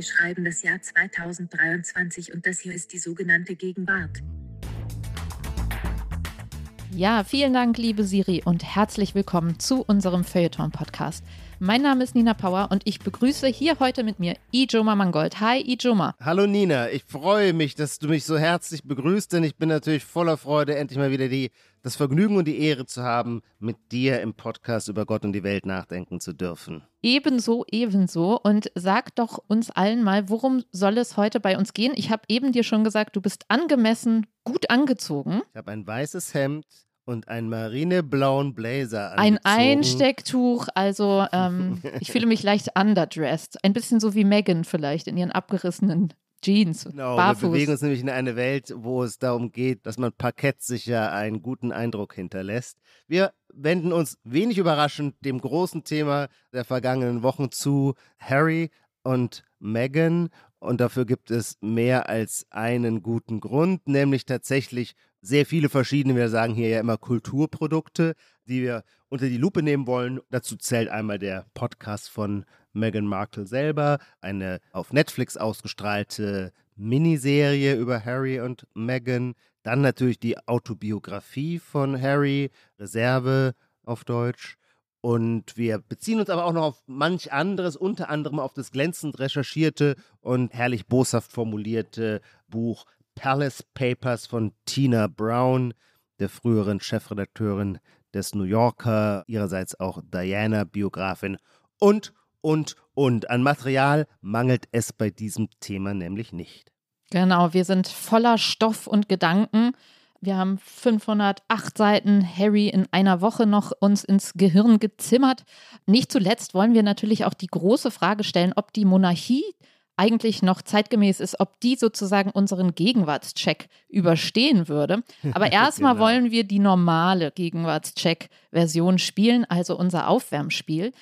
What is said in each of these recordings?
Wir schreiben das Jahr 2023 und das hier ist die sogenannte Gegenwart. Ja, vielen Dank, liebe Siri, und herzlich willkommen zu unserem Feuilleton-Podcast. Mein Name ist Nina Power und ich begrüße hier heute mit mir Ijoma Mangold. Hi, Ijoma. Hallo Nina, ich freue mich, dass du mich so herzlich begrüßt, denn ich bin natürlich voller Freude, endlich mal wieder die, das Vergnügen und die Ehre zu haben, mit dir im Podcast über Gott und die Welt nachdenken zu dürfen. Ebenso, ebenso. Und sag doch uns allen mal, worum soll es heute bei uns gehen? Ich habe eben dir schon gesagt, du bist angemessen gut angezogen. Ich habe ein weißes Hemd, und einen marineblauen Blazer angezogen. Ein Einstecktuch, also ähm, ich fühle mich leicht underdressed. Ein bisschen so wie Megan vielleicht in ihren abgerissenen Jeans. Genau, barfuß. wir bewegen uns nämlich in eine Welt, wo es darum geht, dass man parkettsicher einen guten Eindruck hinterlässt. Wir wenden uns wenig überraschend dem großen Thema der vergangenen Wochen zu, Harry und Meghan. Und dafür gibt es mehr als einen guten Grund, nämlich tatsächlich sehr viele verschiedene, wir sagen hier ja immer Kulturprodukte, die wir unter die Lupe nehmen wollen. Dazu zählt einmal der Podcast von Meghan Markle selber, eine auf Netflix ausgestrahlte Miniserie über Harry und Meghan, dann natürlich die Autobiografie von Harry, Reserve auf Deutsch. Und wir beziehen uns aber auch noch auf manch anderes, unter anderem auf das glänzend recherchierte und herrlich boshaft formulierte Buch Palace Papers von Tina Brown, der früheren Chefredakteurin des New Yorker, ihrerseits auch Diana-Biografin und, und, und. An Material mangelt es bei diesem Thema nämlich nicht. Genau, wir sind voller Stoff und Gedanken. Wir haben 508 Seiten Harry in einer Woche noch uns ins Gehirn gezimmert. Nicht zuletzt wollen wir natürlich auch die große Frage stellen, ob die Monarchie eigentlich noch zeitgemäß ist, ob die sozusagen unseren Gegenwartscheck überstehen würde. Aber erstmal genau. wollen wir die normale Gegenwartscheck-Version spielen, also unser Aufwärmspiel.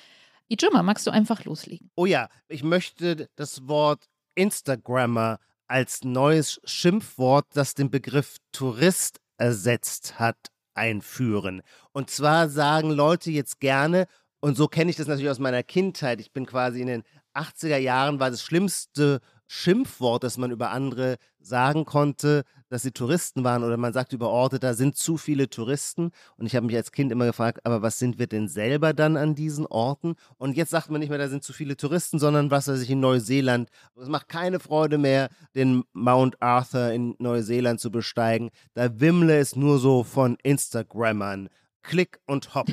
Ijuma, magst du einfach loslegen? Oh ja, ich möchte das Wort Instagrammer als neues Schimpfwort, das den Begriff Tourist ersetzt hat, einführen. Und zwar sagen Leute jetzt gerne, und so kenne ich das natürlich aus meiner Kindheit. Ich bin quasi in den 80er Jahren war das schlimmste Schimpfwort, das man über andere sagen konnte, dass sie Touristen waren oder man sagt über Orte, da sind zu viele Touristen. Und ich habe mich als Kind immer gefragt, aber was sind wir denn selber dann an diesen Orten? Und jetzt sagt man nicht mehr, da sind zu viele Touristen, sondern was weiß ich in Neuseeland. Es macht keine Freude mehr, den Mount Arthur in Neuseeland zu besteigen. Da wimmle es nur so von Instagrammern. Klick und hopp.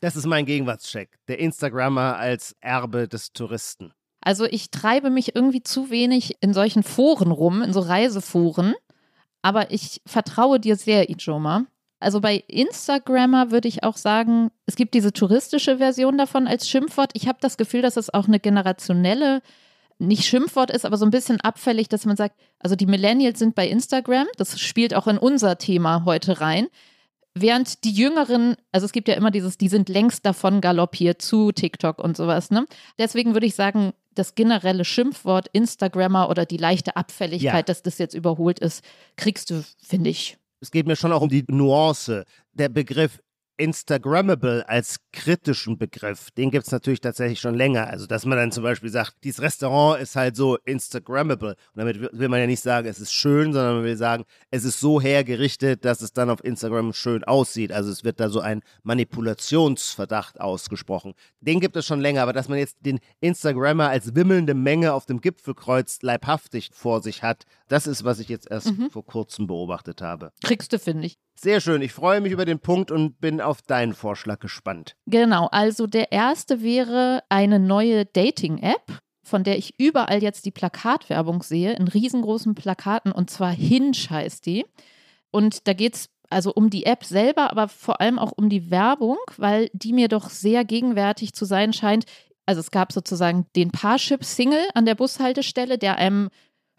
Das ist mein Gegenwartscheck. Der Instagrammer als Erbe des Touristen. Also ich treibe mich irgendwie zu wenig in solchen Foren rum, in so Reiseforen. Aber ich vertraue dir sehr, Ijoma. Also bei Instagrammer würde ich auch sagen, es gibt diese touristische Version davon als Schimpfwort. Ich habe das Gefühl, dass es auch eine generationelle, nicht Schimpfwort ist, aber so ein bisschen abfällig, dass man sagt, also die Millennials sind bei Instagram. Das spielt auch in unser Thema heute rein. Während die Jüngeren, also es gibt ja immer dieses, die sind längst davon galoppiert zu TikTok und sowas, ne? Deswegen würde ich sagen, das generelle Schimpfwort Instagrammer oder die leichte Abfälligkeit, ja. dass das jetzt überholt ist, kriegst du, finde ich. Es geht mir schon auch um die Nuance. Der Begriff Instagrammable als kritischen Begriff, den gibt es natürlich tatsächlich schon länger. Also, dass man dann zum Beispiel sagt, dieses Restaurant ist halt so Instagrammable. Und damit will man ja nicht sagen, es ist schön, sondern man will sagen, es ist so hergerichtet, dass es dann auf Instagram schön aussieht. Also, es wird da so ein Manipulationsverdacht ausgesprochen. Den gibt es schon länger, aber dass man jetzt den Instagrammer als wimmelnde Menge auf dem Gipfelkreuz leibhaftig vor sich hat, das ist, was ich jetzt erst mhm. vor kurzem beobachtet habe. Kriegst du, finde ich. Sehr schön. Ich freue mich über den Punkt und bin auf deinen Vorschlag gespannt. Genau. Also der erste wäre eine neue Dating-App, von der ich überall jetzt die Plakatwerbung sehe, in riesengroßen Plakaten und zwar Hinge heißt die. Und da geht es also um die App selber, aber vor allem auch um die Werbung, weil die mir doch sehr gegenwärtig zu sein scheint. Also es gab sozusagen den Parship-Single an der Bushaltestelle, der einem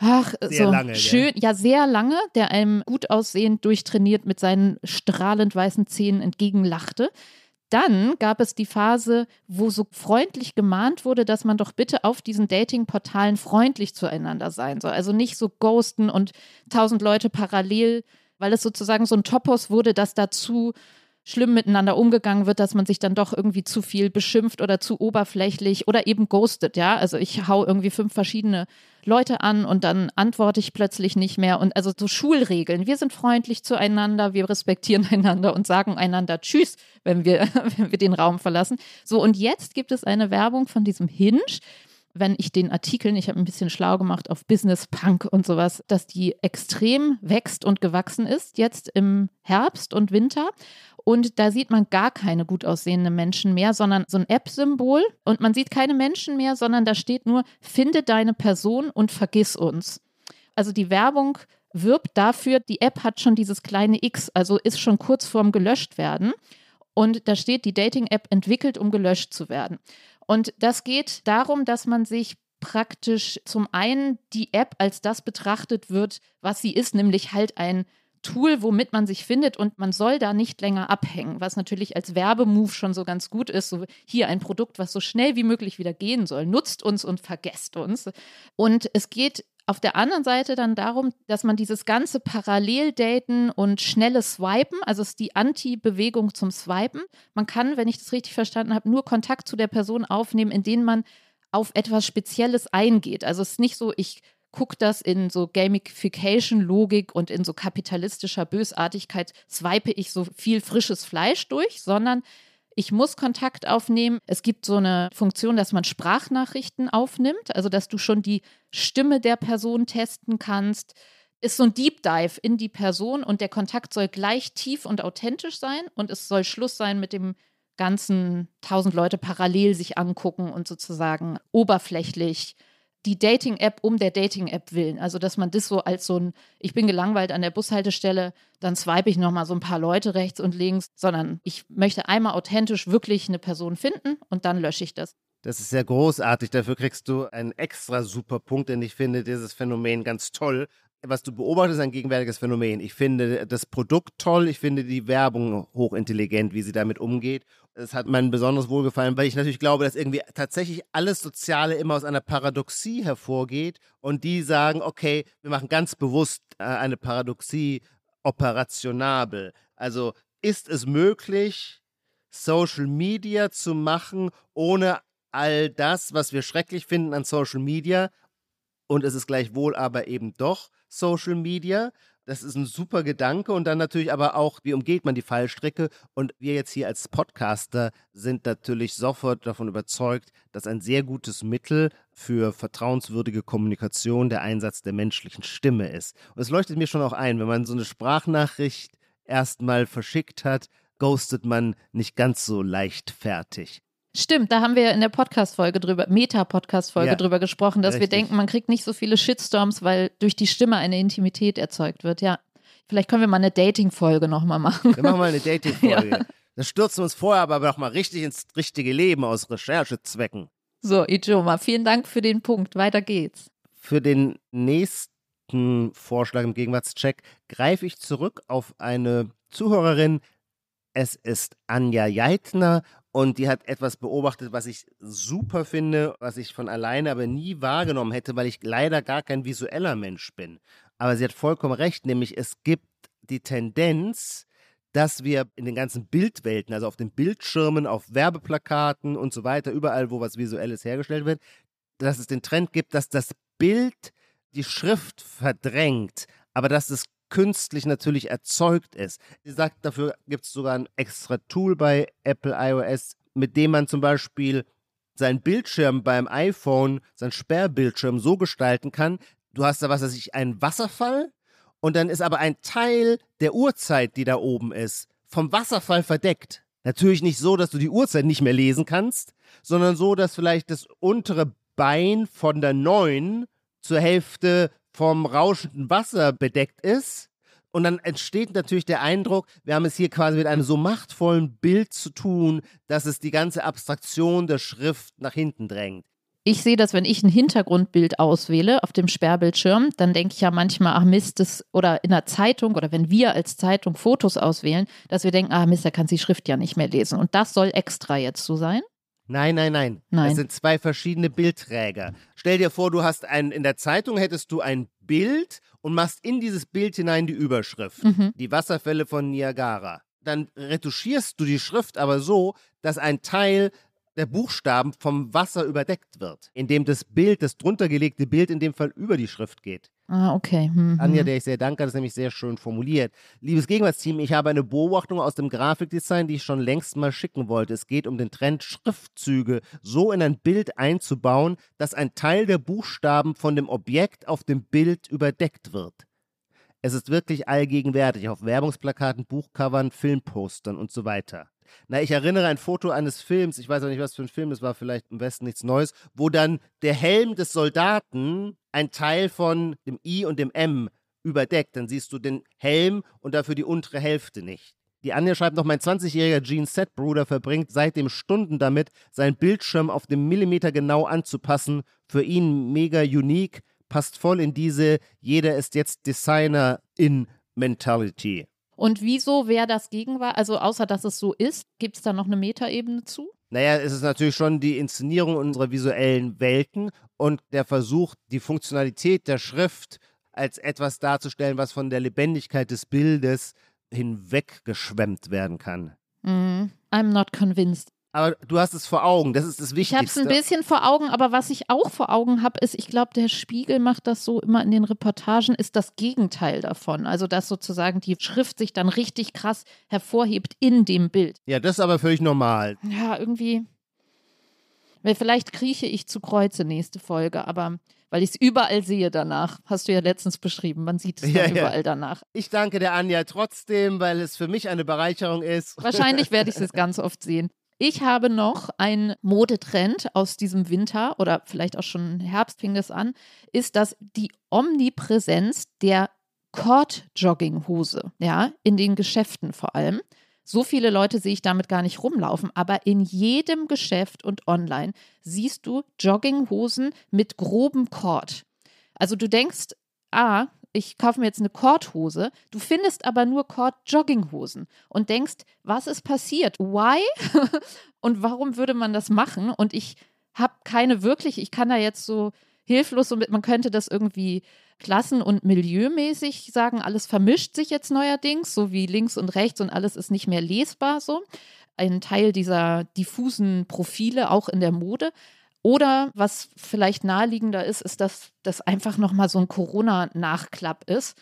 ach, sehr so lange, schön, ja. ja, sehr lange, der einem gut aussehend, durchtrainiert mit seinen strahlend weißen Zähnen entgegenlachte. Dann gab es die Phase, wo so freundlich gemahnt wurde, dass man doch bitte auf diesen Dating-Portalen freundlich zueinander sein soll. Also nicht so ghosten und tausend Leute parallel, weil es sozusagen so ein Topos wurde, das dazu schlimm miteinander umgegangen wird, dass man sich dann doch irgendwie zu viel beschimpft oder zu oberflächlich oder eben ghostet, ja. Also ich hau irgendwie fünf verschiedene Leute an und dann antworte ich plötzlich nicht mehr. Und also so Schulregeln. Wir sind freundlich zueinander, wir respektieren einander und sagen einander Tschüss, wenn wir, wenn wir den Raum verlassen. So, und jetzt gibt es eine Werbung von diesem Hinge wenn ich den Artikeln, ich habe ein bisschen schlau gemacht auf Business Punk und sowas, dass die extrem wächst und gewachsen ist, jetzt im Herbst und Winter. Und da sieht man gar keine gut aussehenden Menschen mehr, sondern so ein App-Symbol. Und man sieht keine Menschen mehr, sondern da steht nur, finde deine Person und vergiss uns. Also die Werbung wirbt dafür, die App hat schon dieses kleine X, also ist schon kurz vorm gelöscht werden. Und da steht, die Dating-App entwickelt, um gelöscht zu werden. Und das geht darum, dass man sich praktisch zum einen die App als das betrachtet wird, was sie ist, nämlich halt ein Tool, womit man sich findet und man soll da nicht länger abhängen, was natürlich als Werbemove schon so ganz gut ist. So hier ein Produkt, was so schnell wie möglich wieder gehen soll. Nutzt uns und vergesst uns. Und es geht auf der anderen Seite dann darum, dass man dieses ganze Paralleldaten und schnelle Swipen, also ist die Anti-Bewegung zum Swipen. Man kann, wenn ich das richtig verstanden habe, nur Kontakt zu der Person aufnehmen, indem man auf etwas Spezielles eingeht. Also es ist nicht so, ich gucke das in so Gamification-Logik und in so kapitalistischer Bösartigkeit, swipe ich so viel frisches Fleisch durch, sondern ich muss Kontakt aufnehmen. Es gibt so eine Funktion, dass man Sprachnachrichten aufnimmt, also dass du schon die Stimme der Person testen kannst. Ist so ein Deep Dive in die Person und der Kontakt soll gleich tief und authentisch sein und es soll Schluss sein mit dem ganzen tausend Leute parallel sich angucken und sozusagen oberflächlich die Dating-App um der Dating-App willen. Also, dass man das so als so ein, ich bin gelangweilt an der Bushaltestelle, dann swipe ich nochmal so ein paar Leute rechts und links, sondern ich möchte einmal authentisch wirklich eine Person finden und dann lösche ich das. Das ist sehr großartig. Dafür kriegst du einen extra super Punkt, denn ich finde dieses Phänomen ganz toll. Was du beobachtest, ist ein gegenwärtiges Phänomen. Ich finde das Produkt toll, ich finde die Werbung hochintelligent, wie sie damit umgeht. Es hat mein besonderes Wohlgefallen, weil ich natürlich glaube, dass irgendwie tatsächlich alles Soziale immer aus einer Paradoxie hervorgeht und die sagen, okay, wir machen ganz bewusst äh, eine Paradoxie operationabel. Also ist es möglich, Social Media zu machen, ohne all das, was wir schrecklich finden an Social Media, und es ist gleichwohl aber eben doch Social Media. Das ist ein super Gedanke und dann natürlich aber auch, wie umgeht man die Fallstrecke? Und wir jetzt hier als Podcaster sind natürlich sofort davon überzeugt, dass ein sehr gutes Mittel für vertrauenswürdige Kommunikation der Einsatz der menschlichen Stimme ist. Und es leuchtet mir schon auch ein, wenn man so eine Sprachnachricht erstmal verschickt hat, ghostet man nicht ganz so leichtfertig. Stimmt, da haben wir in der Podcast-Folge drüber, Meta-Podcast-Folge Ja, drüber gesprochen, dass wir richtig. denken, man kriegt nicht so viele Shitstorms, weil durch die Stimme eine Intimität erzeugt wird. Ja, vielleicht können wir mal eine Dating-Folge nochmal machen. Wir machen mal eine Dating-Folge. Das stürzen wir uns vorher aber noch mal richtig ins richtige Leben aus Recherchezwecken. So, Ijoma, vielen Dank für den Punkt. Weiter geht's. Für den nächsten Vorschlag im Gegenwartscheck greife ich zurück auf eine Zuhörerin. Es ist Anja Jeitner und die hat etwas beobachtet, was ich super finde, was ich von alleine aber nie wahrgenommen hätte, weil ich leider gar kein visueller Mensch bin. Aber sie hat vollkommen recht, nämlich es gibt die Tendenz, dass wir in den ganzen Bildwelten, also auf den Bildschirmen, auf Werbeplakaten und so weiter, überall, wo was Visuelles hergestellt wird, dass es den Trend gibt, dass das Bild die Schrift verdrängt, aber dass es künstlich natürlich erzeugt ist. Sie sagt, dafür gibt es sogar ein extra Tool bei Apple iOS, mit dem man zum Beispiel seinen Bildschirm beim iPhone, seinen Sperrbildschirm so gestalten kann, du hast da, was weiß ich, einen Wasserfall und dann ist aber ein Teil der Uhrzeit, die da oben ist, vom Wasserfall verdeckt. Natürlich nicht so, dass du die Uhrzeit nicht mehr lesen kannst, sondern so, dass vielleicht das untere Bein von der 9 zur Hälfte vom rauschenden Wasser bedeckt ist. Und dann entsteht natürlich der Eindruck, wir haben es hier quasi mit einem so machtvollen Bild zu tun, dass es die ganze Abstraktion der Schrift nach hinten drängt. Ich sehe das, wenn ich ein Hintergrundbild auswähle auf dem Sperrbildschirm, dann denke ich ja manchmal, ach Mist, das, oder in der Zeitung oder wenn wir als Zeitung Fotos auswählen, dass wir denken, ah Mist, da kannst du die Schrift ja nicht mehr lesen. Und das soll extra jetzt so sein? Nein, nein, nein. Nein. Das sind zwei verschiedene Bildträger. Stell dir vor, du hast ein, in der Zeitung hättest du ein Bild und machst in dieses Bild hinein die Überschrift. Mhm. Die Wasserfälle von Niagara. dann retuschierst du die Schrift aber so, dass ein Teil der Buchstaben vom Wasser überdeckt wird, indem das Bild, das druntergelegte Bild in dem Fall über die Schrift geht. Ah, okay. Mhm. Anja, der ich sehr danke, das ist nämlich sehr schön formuliert. Liebes Gegenwartsteam, ich habe eine Beobachtung aus dem Grafikdesign, die ich schon längst mal schicken wollte. Es geht um den Trend, Schriftzüge so in ein Bild einzubauen, dass ein Teil der Buchstaben von dem Objekt auf dem Bild überdeckt wird. Es ist wirklich allgegenwärtig auf Werbungsplakaten, Buchcovern, Filmpostern und so weiter. Na, ich erinnere ein Foto eines Films, ich weiß auch nicht, was für ein Film es war, vielleicht im Westen nichts Neues, wo dann der Helm des Soldaten ein Teil von dem I und dem M überdeckt. Dann siehst du den Helm und dafür die untere Hälfte nicht. Die Anja schreibt noch, mein 20-jähriger Gene Set Bruder verbringt seitdem Stunden damit, seinen Bildschirm auf den Millimeter genau anzupassen. Für ihn mega unique, passt voll in diese jeder ist jetzt Designer in Mentality. Und wieso wäre das Gegenwart? Also außer dass es so ist, gibt es da noch eine Metaebene zu? Naja, es ist natürlich schon die Inszenierung unserer visuellen Welten und der Versuch, die Funktionalität der Schrift als etwas darzustellen, was von der Lebendigkeit des Bildes hinweggeschwemmt werden kann. Mm, I'm not convinced. Aber du hast es vor Augen, das ist das Ich Wichtigste. habe es ein bisschen vor Augen, aber was ich auch vor Augen habe, ist, ich glaube, der Spiegel macht das so immer in den Reportagen, ist das Gegenteil davon. Also, dass sozusagen die Schrift sich dann richtig krass hervorhebt in dem Bild. Ja, das ist aber völlig normal. Ja, irgendwie. Weil vielleicht krieche ich zu Kreuze nächste Folge, aber weil ich es überall sehe danach. Hast du ja letztens beschrieben. Man sieht es Ja, ja. überall danach. Ich danke der Anja trotzdem, weil es für mich eine Bereicherung ist. Wahrscheinlich werde ich es ganz oft sehen. Ich habe noch einen Modetrend aus diesem Winter oder vielleicht auch schon Herbst fing das an, ist, dass die Omnipräsenz der Cord-Jogginghose, ja, in den Geschäften vor allem. So viele Leute sehe ich damit gar nicht rumlaufen, aber in jedem Geschäft und online siehst du Jogginghosen mit grobem Cord. Also du denkst, ah, ich kaufe mir jetzt eine Kordhose, du findest aber nur Kord-Jogginghosen und denkst, was ist passiert? Why? und warum würde man das machen? Und ich habe keine wirklich, ich kann da jetzt so hilflos, mit, man könnte das irgendwie klassen- und milieumäßig sagen, alles vermischt sich jetzt neuerdings, so wie links und rechts und alles ist nicht mehr lesbar so. Ein Teil dieser diffusen Profile auch in der Mode. Oder was vielleicht naheliegender ist, ist, dass das einfach nochmal so ein Corona-Nachklapp ist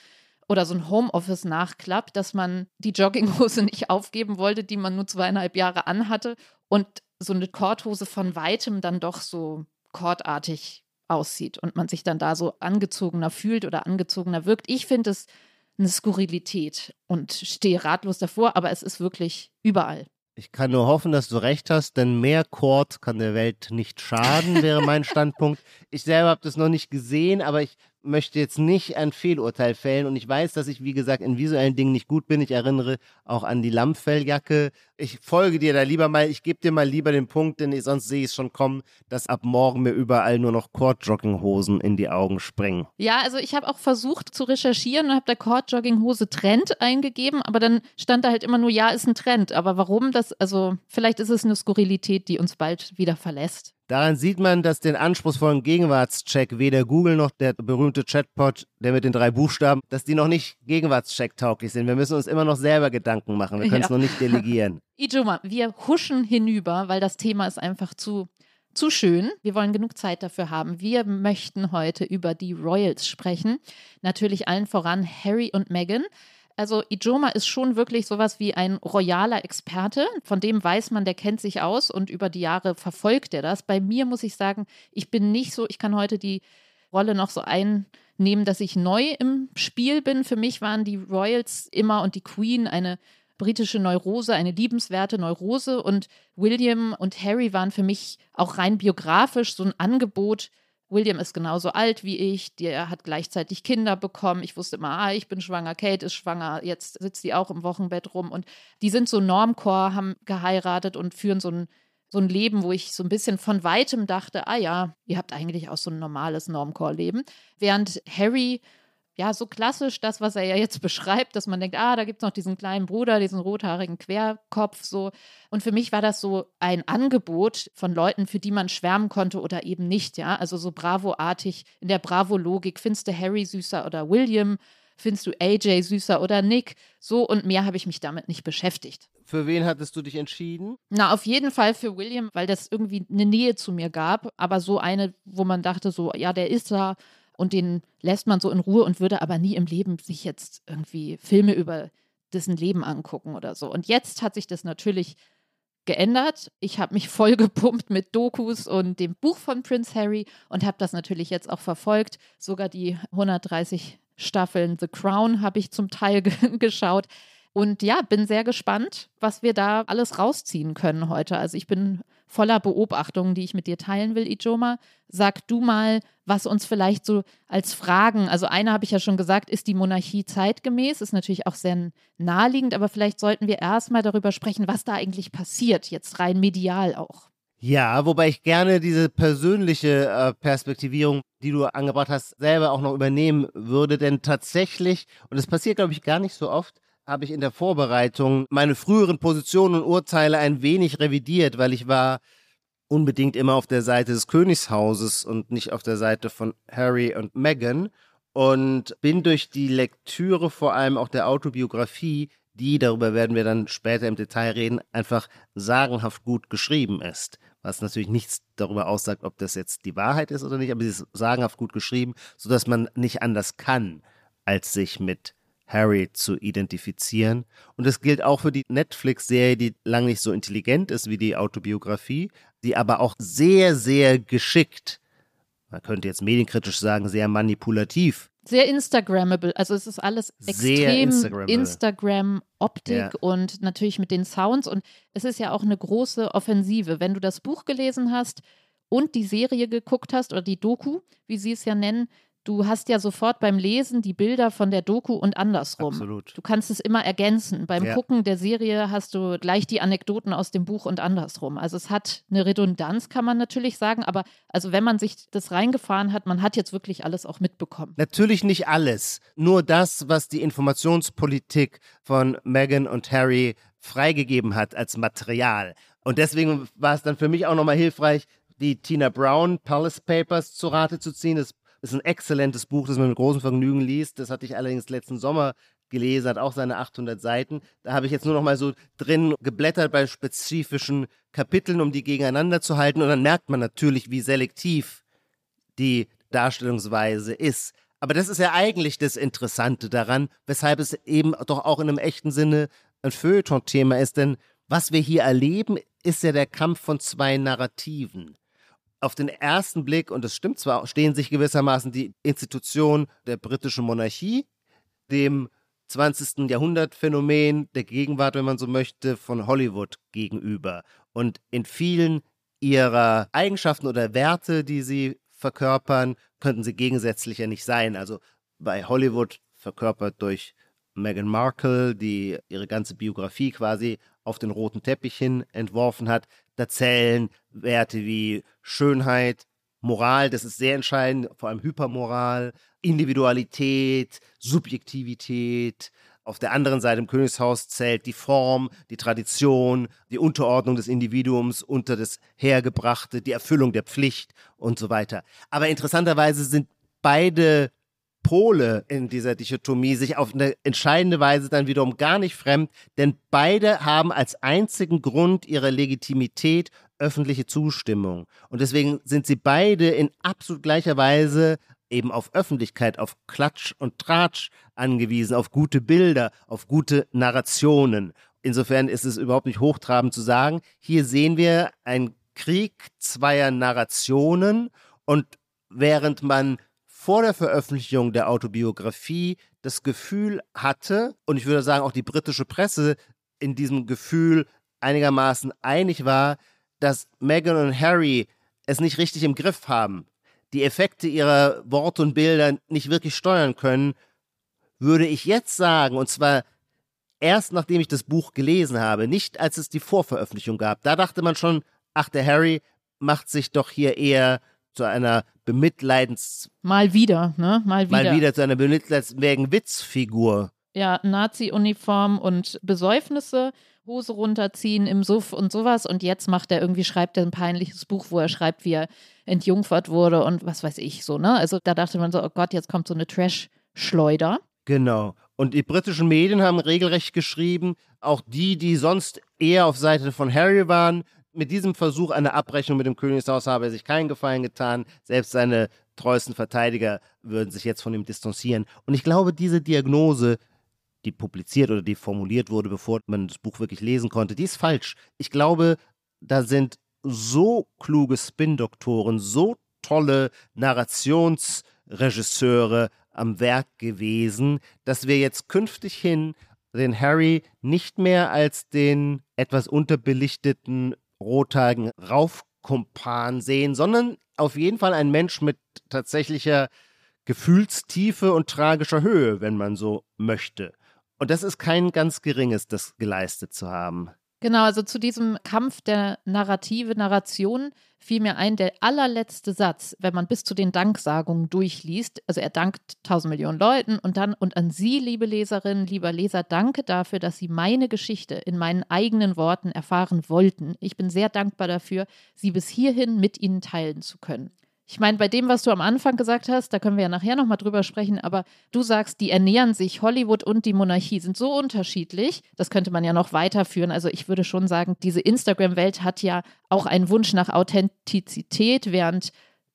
oder so ein Homeoffice-Nachklapp, dass man die Jogginghose nicht aufgeben wollte, die man nur zweieinhalb Jahre anhatte und so eine Korthose von weitem dann doch so kordartig aussieht und man sich dann da so angezogener fühlt oder angezogener wirkt. Ich finde es eine Skurrilität und stehe ratlos davor, aber es ist wirklich überall. Ich kann nur hoffen, dass du recht hast, denn mehr Kord kann der Welt nicht schaden, wäre mein Standpunkt. Ich selber habe das noch nicht gesehen, aber ich möchte jetzt nicht ein Fehlurteil fällen und ich weiß, dass ich, wie gesagt, in visuellen Dingen nicht gut bin. Ich erinnere auch an die Lammfelljacke. Ich folge dir da lieber mal, ich gebe dir mal lieber den Punkt, denn ich, sonst sehe ich es schon kommen, dass ab morgen mir überall nur noch Kord-Jogginghosen in die Augen springen. Ja, also ich habe auch versucht zu recherchieren und habe da Cord-Jogginghose Trend eingegeben, aber dann stand da halt immer nur, ja, ist ein Trend. Aber warum das, also vielleicht ist es eine Skurrilität, die uns bald wieder verlässt. Daran sieht man, dass den anspruchsvollen Gegenwartscheck weder Google noch der berühmte Chatbot, der mit den drei Buchstaben, dass die noch nicht Gegenwartscheck tauglich sind. Wir müssen uns immer noch selber Gedanken machen. Wir können es Ja. noch nicht delegieren. Ijoma, wir huschen hinüber, weil das Thema ist einfach zu, zu schön. Wir wollen genug Zeit dafür haben. Wir möchten heute über die Royals sprechen. Natürlich allen voran Harry und Meghan. Also Ijoma ist schon wirklich sowas wie ein royaler Experte. Von dem weiß man, der kennt sich aus und über die Jahre verfolgt er das. Bei mir muss ich sagen, ich bin nicht so, ich kann heute die Rolle noch so einnehmen, dass ich neu im Spiel bin. Für mich waren die Royals immer und die Queen eine britische Neurose, eine liebenswerte Neurose. Und William und Harry waren für mich auch rein biografisch so ein Angebot. William ist genauso alt wie ich, der hat gleichzeitig Kinder bekommen. Ich wusste immer, ah, ich bin schwanger, Kate ist schwanger, jetzt sitzt sie auch im Wochenbett rum. Und die sind so Normcore, haben geheiratet und führen so ein, so ein Leben, wo ich so ein bisschen von weitem dachte, ah ja, ihr habt eigentlich auch so ein normales Normcore-Leben. Während Harry ja, so klassisch das, was er ja jetzt beschreibt, dass man denkt, ah, da gibt es noch diesen kleinen Bruder, diesen rothaarigen Querkopf, so. Und für mich war das so ein Angebot von Leuten, für die man schwärmen konnte oder eben nicht, ja. Also so Bravo-artig, in der Bravo-Logik, findest du Harry süßer oder William? findest du AJ süßer oder Nick? So und mehr habe ich mich damit nicht beschäftigt. Für wen hattest du dich entschieden? Na, auf jeden Fall für William, weil das irgendwie eine Nähe zu mir gab, aber so eine, wo man dachte, so, ja, der ist da und den lässt man so in Ruhe und würde aber nie im Leben sich jetzt irgendwie Filme über dessen Leben angucken oder so. Und jetzt hat sich das natürlich geändert. Ich habe mich voll gepumpt mit Dokus und dem Buch von Prince Harry und habe das natürlich jetzt auch verfolgt. Sogar die 130 Staffeln The Crown habe ich zum Teil geschaut. Und ja, bin sehr gespannt, was wir da alles rausziehen können heute. Also ich bin voller Beobachtungen, die ich mit dir teilen will, Ijoma. Sag du mal, was uns vielleicht so als Fragen, also eine habe ich ja schon gesagt, ist die Monarchie zeitgemäß? Ist natürlich auch sehr naheliegend, aber vielleicht sollten wir erstmal darüber sprechen, was da eigentlich passiert, jetzt rein medial auch. Ja, wobei ich gerne diese persönliche äh, Perspektivierung, die du angebracht hast, selber auch noch übernehmen würde, denn tatsächlich, und das passiert, glaube ich, gar nicht so oft, habe ich in der Vorbereitung meine früheren Positionen und Urteile ein wenig revidiert, weil ich war unbedingt immer auf der Seite des Königshauses und nicht auf der Seite von Harry und Meghan und bin durch die Lektüre vor allem auch der Autobiografie, die, darüber werden wir dann später im Detail reden, einfach sagenhaft gut geschrieben ist. Was natürlich nichts darüber aussagt, ob das jetzt die Wahrheit ist oder nicht, aber sie ist sagenhaft gut geschrieben, sodass man nicht anders kann, als sich mit Harry zu identifizieren. Und das gilt auch für die Netflix-Serie, die lang nicht so intelligent ist wie die Autobiografie, die aber auch sehr, sehr geschickt, man könnte jetzt medienkritisch sagen, sehr manipulativ. Sehr Instagrammable. Also es ist alles extrem Instagram-Optik ja. und natürlich mit den Sounds. Und es ist ja auch eine große Offensive. Wenn du das Buch gelesen hast und die Serie geguckt hast oder die Doku, wie sie es ja nennen, du hast ja sofort beim Lesen die Bilder von der Doku und andersrum. Absolut. Du kannst es immer ergänzen. Beim ja. Gucken der Serie hast du gleich die Anekdoten aus dem Buch und andersrum. Also es hat eine Redundanz, kann man natürlich sagen, aber also wenn man sich das reingefahren hat, man hat jetzt wirklich alles auch mitbekommen. Natürlich nicht alles. Nur das, was die Informationspolitik von Meghan und Harry freigegeben hat als Material. Und deswegen war es dann für mich auch nochmal hilfreich, die Tina Brown Palace Papers zu Rate zu ziehen. Das ist ein exzellentes Buch, das man mit großem Vergnügen liest. Das hatte ich allerdings letzten Sommer gelesen, hat auch seine 800 Seiten. Da habe ich jetzt nur noch mal so drin geblättert bei spezifischen Kapiteln, um die gegeneinander zu halten. Und dann merkt man natürlich, wie selektiv die Darstellungsweise ist. Aber das ist ja eigentlich das Interessante daran, weshalb es eben doch auch in einem echten Sinne ein Feuilleton-Thema ist. Denn was wir hier erleben, ist ja der Kampf von zwei Narrativen auf den ersten Blick, und das stimmt zwar, stehen sich gewissermaßen die Institutionen der britischen Monarchie, dem 20. Jahrhundert-Phänomen der Gegenwart, wenn man so möchte, von Hollywood gegenüber. Und in vielen ihrer Eigenschaften oder Werte, die sie verkörpern, könnten sie gegensätzlicher nicht sein. Also bei Hollywood verkörpert durch Meghan Markle, die ihre ganze Biografie quasi auf den roten Teppich hin entworfen hat, da zählen Werte wie Schönheit, Moral, das ist sehr entscheidend, vor allem Hypermoral, Individualität, Subjektivität. Auf der anderen Seite im Königshaus zählt die Form, die Tradition, die Unterordnung des Individuums unter das Hergebrachte, die Erfüllung der Pflicht und so weiter. Aber interessanterweise sind beide Pole in dieser Dichotomie sich auf eine entscheidende Weise dann wiederum gar nicht fremd, denn beide haben als einzigen Grund ihrer Legitimität öffentliche Zustimmung. Und deswegen sind sie beide in absolut gleicher Weise eben auf Öffentlichkeit, auf Klatsch und Tratsch angewiesen, auf gute Bilder, auf gute Narrationen. Insofern ist es überhaupt nicht hochtrabend zu sagen, hier sehen wir einen Krieg zweier Narrationen und während man vor der Veröffentlichung der Autobiografie das Gefühl hatte, und ich würde sagen auch die britische Presse in diesem Gefühl einigermaßen einig war, dass Meghan und Harry es nicht richtig im Griff haben, die Effekte ihrer Worte und Bilder nicht wirklich steuern können, würde ich jetzt sagen, und zwar erst nachdem ich das Buch gelesen habe, nicht als es die Vorveröffentlichung gab. Da dachte man schon, ach, der Harry macht sich doch hier eher zu einer bemitleidens... Mal wieder, ne? Mal wieder. Mal wieder zu einer bemitleidenswerten Witzfigur. Ja, Nazi-Uniform und Besäufnisse, Hose runterziehen im Suff und sowas. Und jetzt macht er irgendwie, schreibt er ein peinliches Buch, wo er schreibt, wie er entjungfert wurde und was weiß ich so, ne? Also da dachte man so, oh Gott, jetzt kommt so eine Trash- Schleuder. Genau. Und die britischen Medien haben regelrecht geschrieben, auch die, die sonst eher auf Seite von Harry waren, mit diesem Versuch einer Abrechnung mit dem Königshaus habe er sich keinen Gefallen getan. Selbst seine treuesten Verteidiger würden sich jetzt von ihm distanzieren. Und ich glaube, diese Diagnose, die publiziert oder die formuliert wurde, bevor man das Buch wirklich lesen konnte, die ist falsch. Ich glaube, da sind so kluge Spin-Doktoren, so tolle Narrationsregisseure am Werk gewesen, dass wir jetzt künftig hin den Harry nicht mehr als den etwas unterbelichteten rothaarigen Raufkumpan sehen, sondern auf jeden Fall ein Mensch mit tatsächlicher Gefühlstiefe und tragischer Höhe, wenn man so möchte. Und das ist kein ganz geringes, das geleistet zu haben. Genau, also zu diesem Kampf der Narrative, Narration fiel mir ein, der allerletzte Satz, wenn man bis zu den Danksagungen durchliest. Also er dankt tausend Millionen Leuten und dann, und an Sie, liebe Leserinnen, lieber Leser, danke dafür, dass Sie meine Geschichte in meinen eigenen Worten erfahren wollten. Ich bin sehr dankbar dafür, sie bis hierhin mit Ihnen teilen zu können. Ich meine, bei dem, was du am Anfang gesagt hast, da können wir ja nachher nochmal drüber sprechen, aber du sagst, die ernähren sich, Hollywood und die Monarchie sind so unterschiedlich. Das könnte man ja noch weiterführen. Also ich würde schon sagen, diese Instagram-Welt hat ja auch einen Wunsch nach Authentizität, während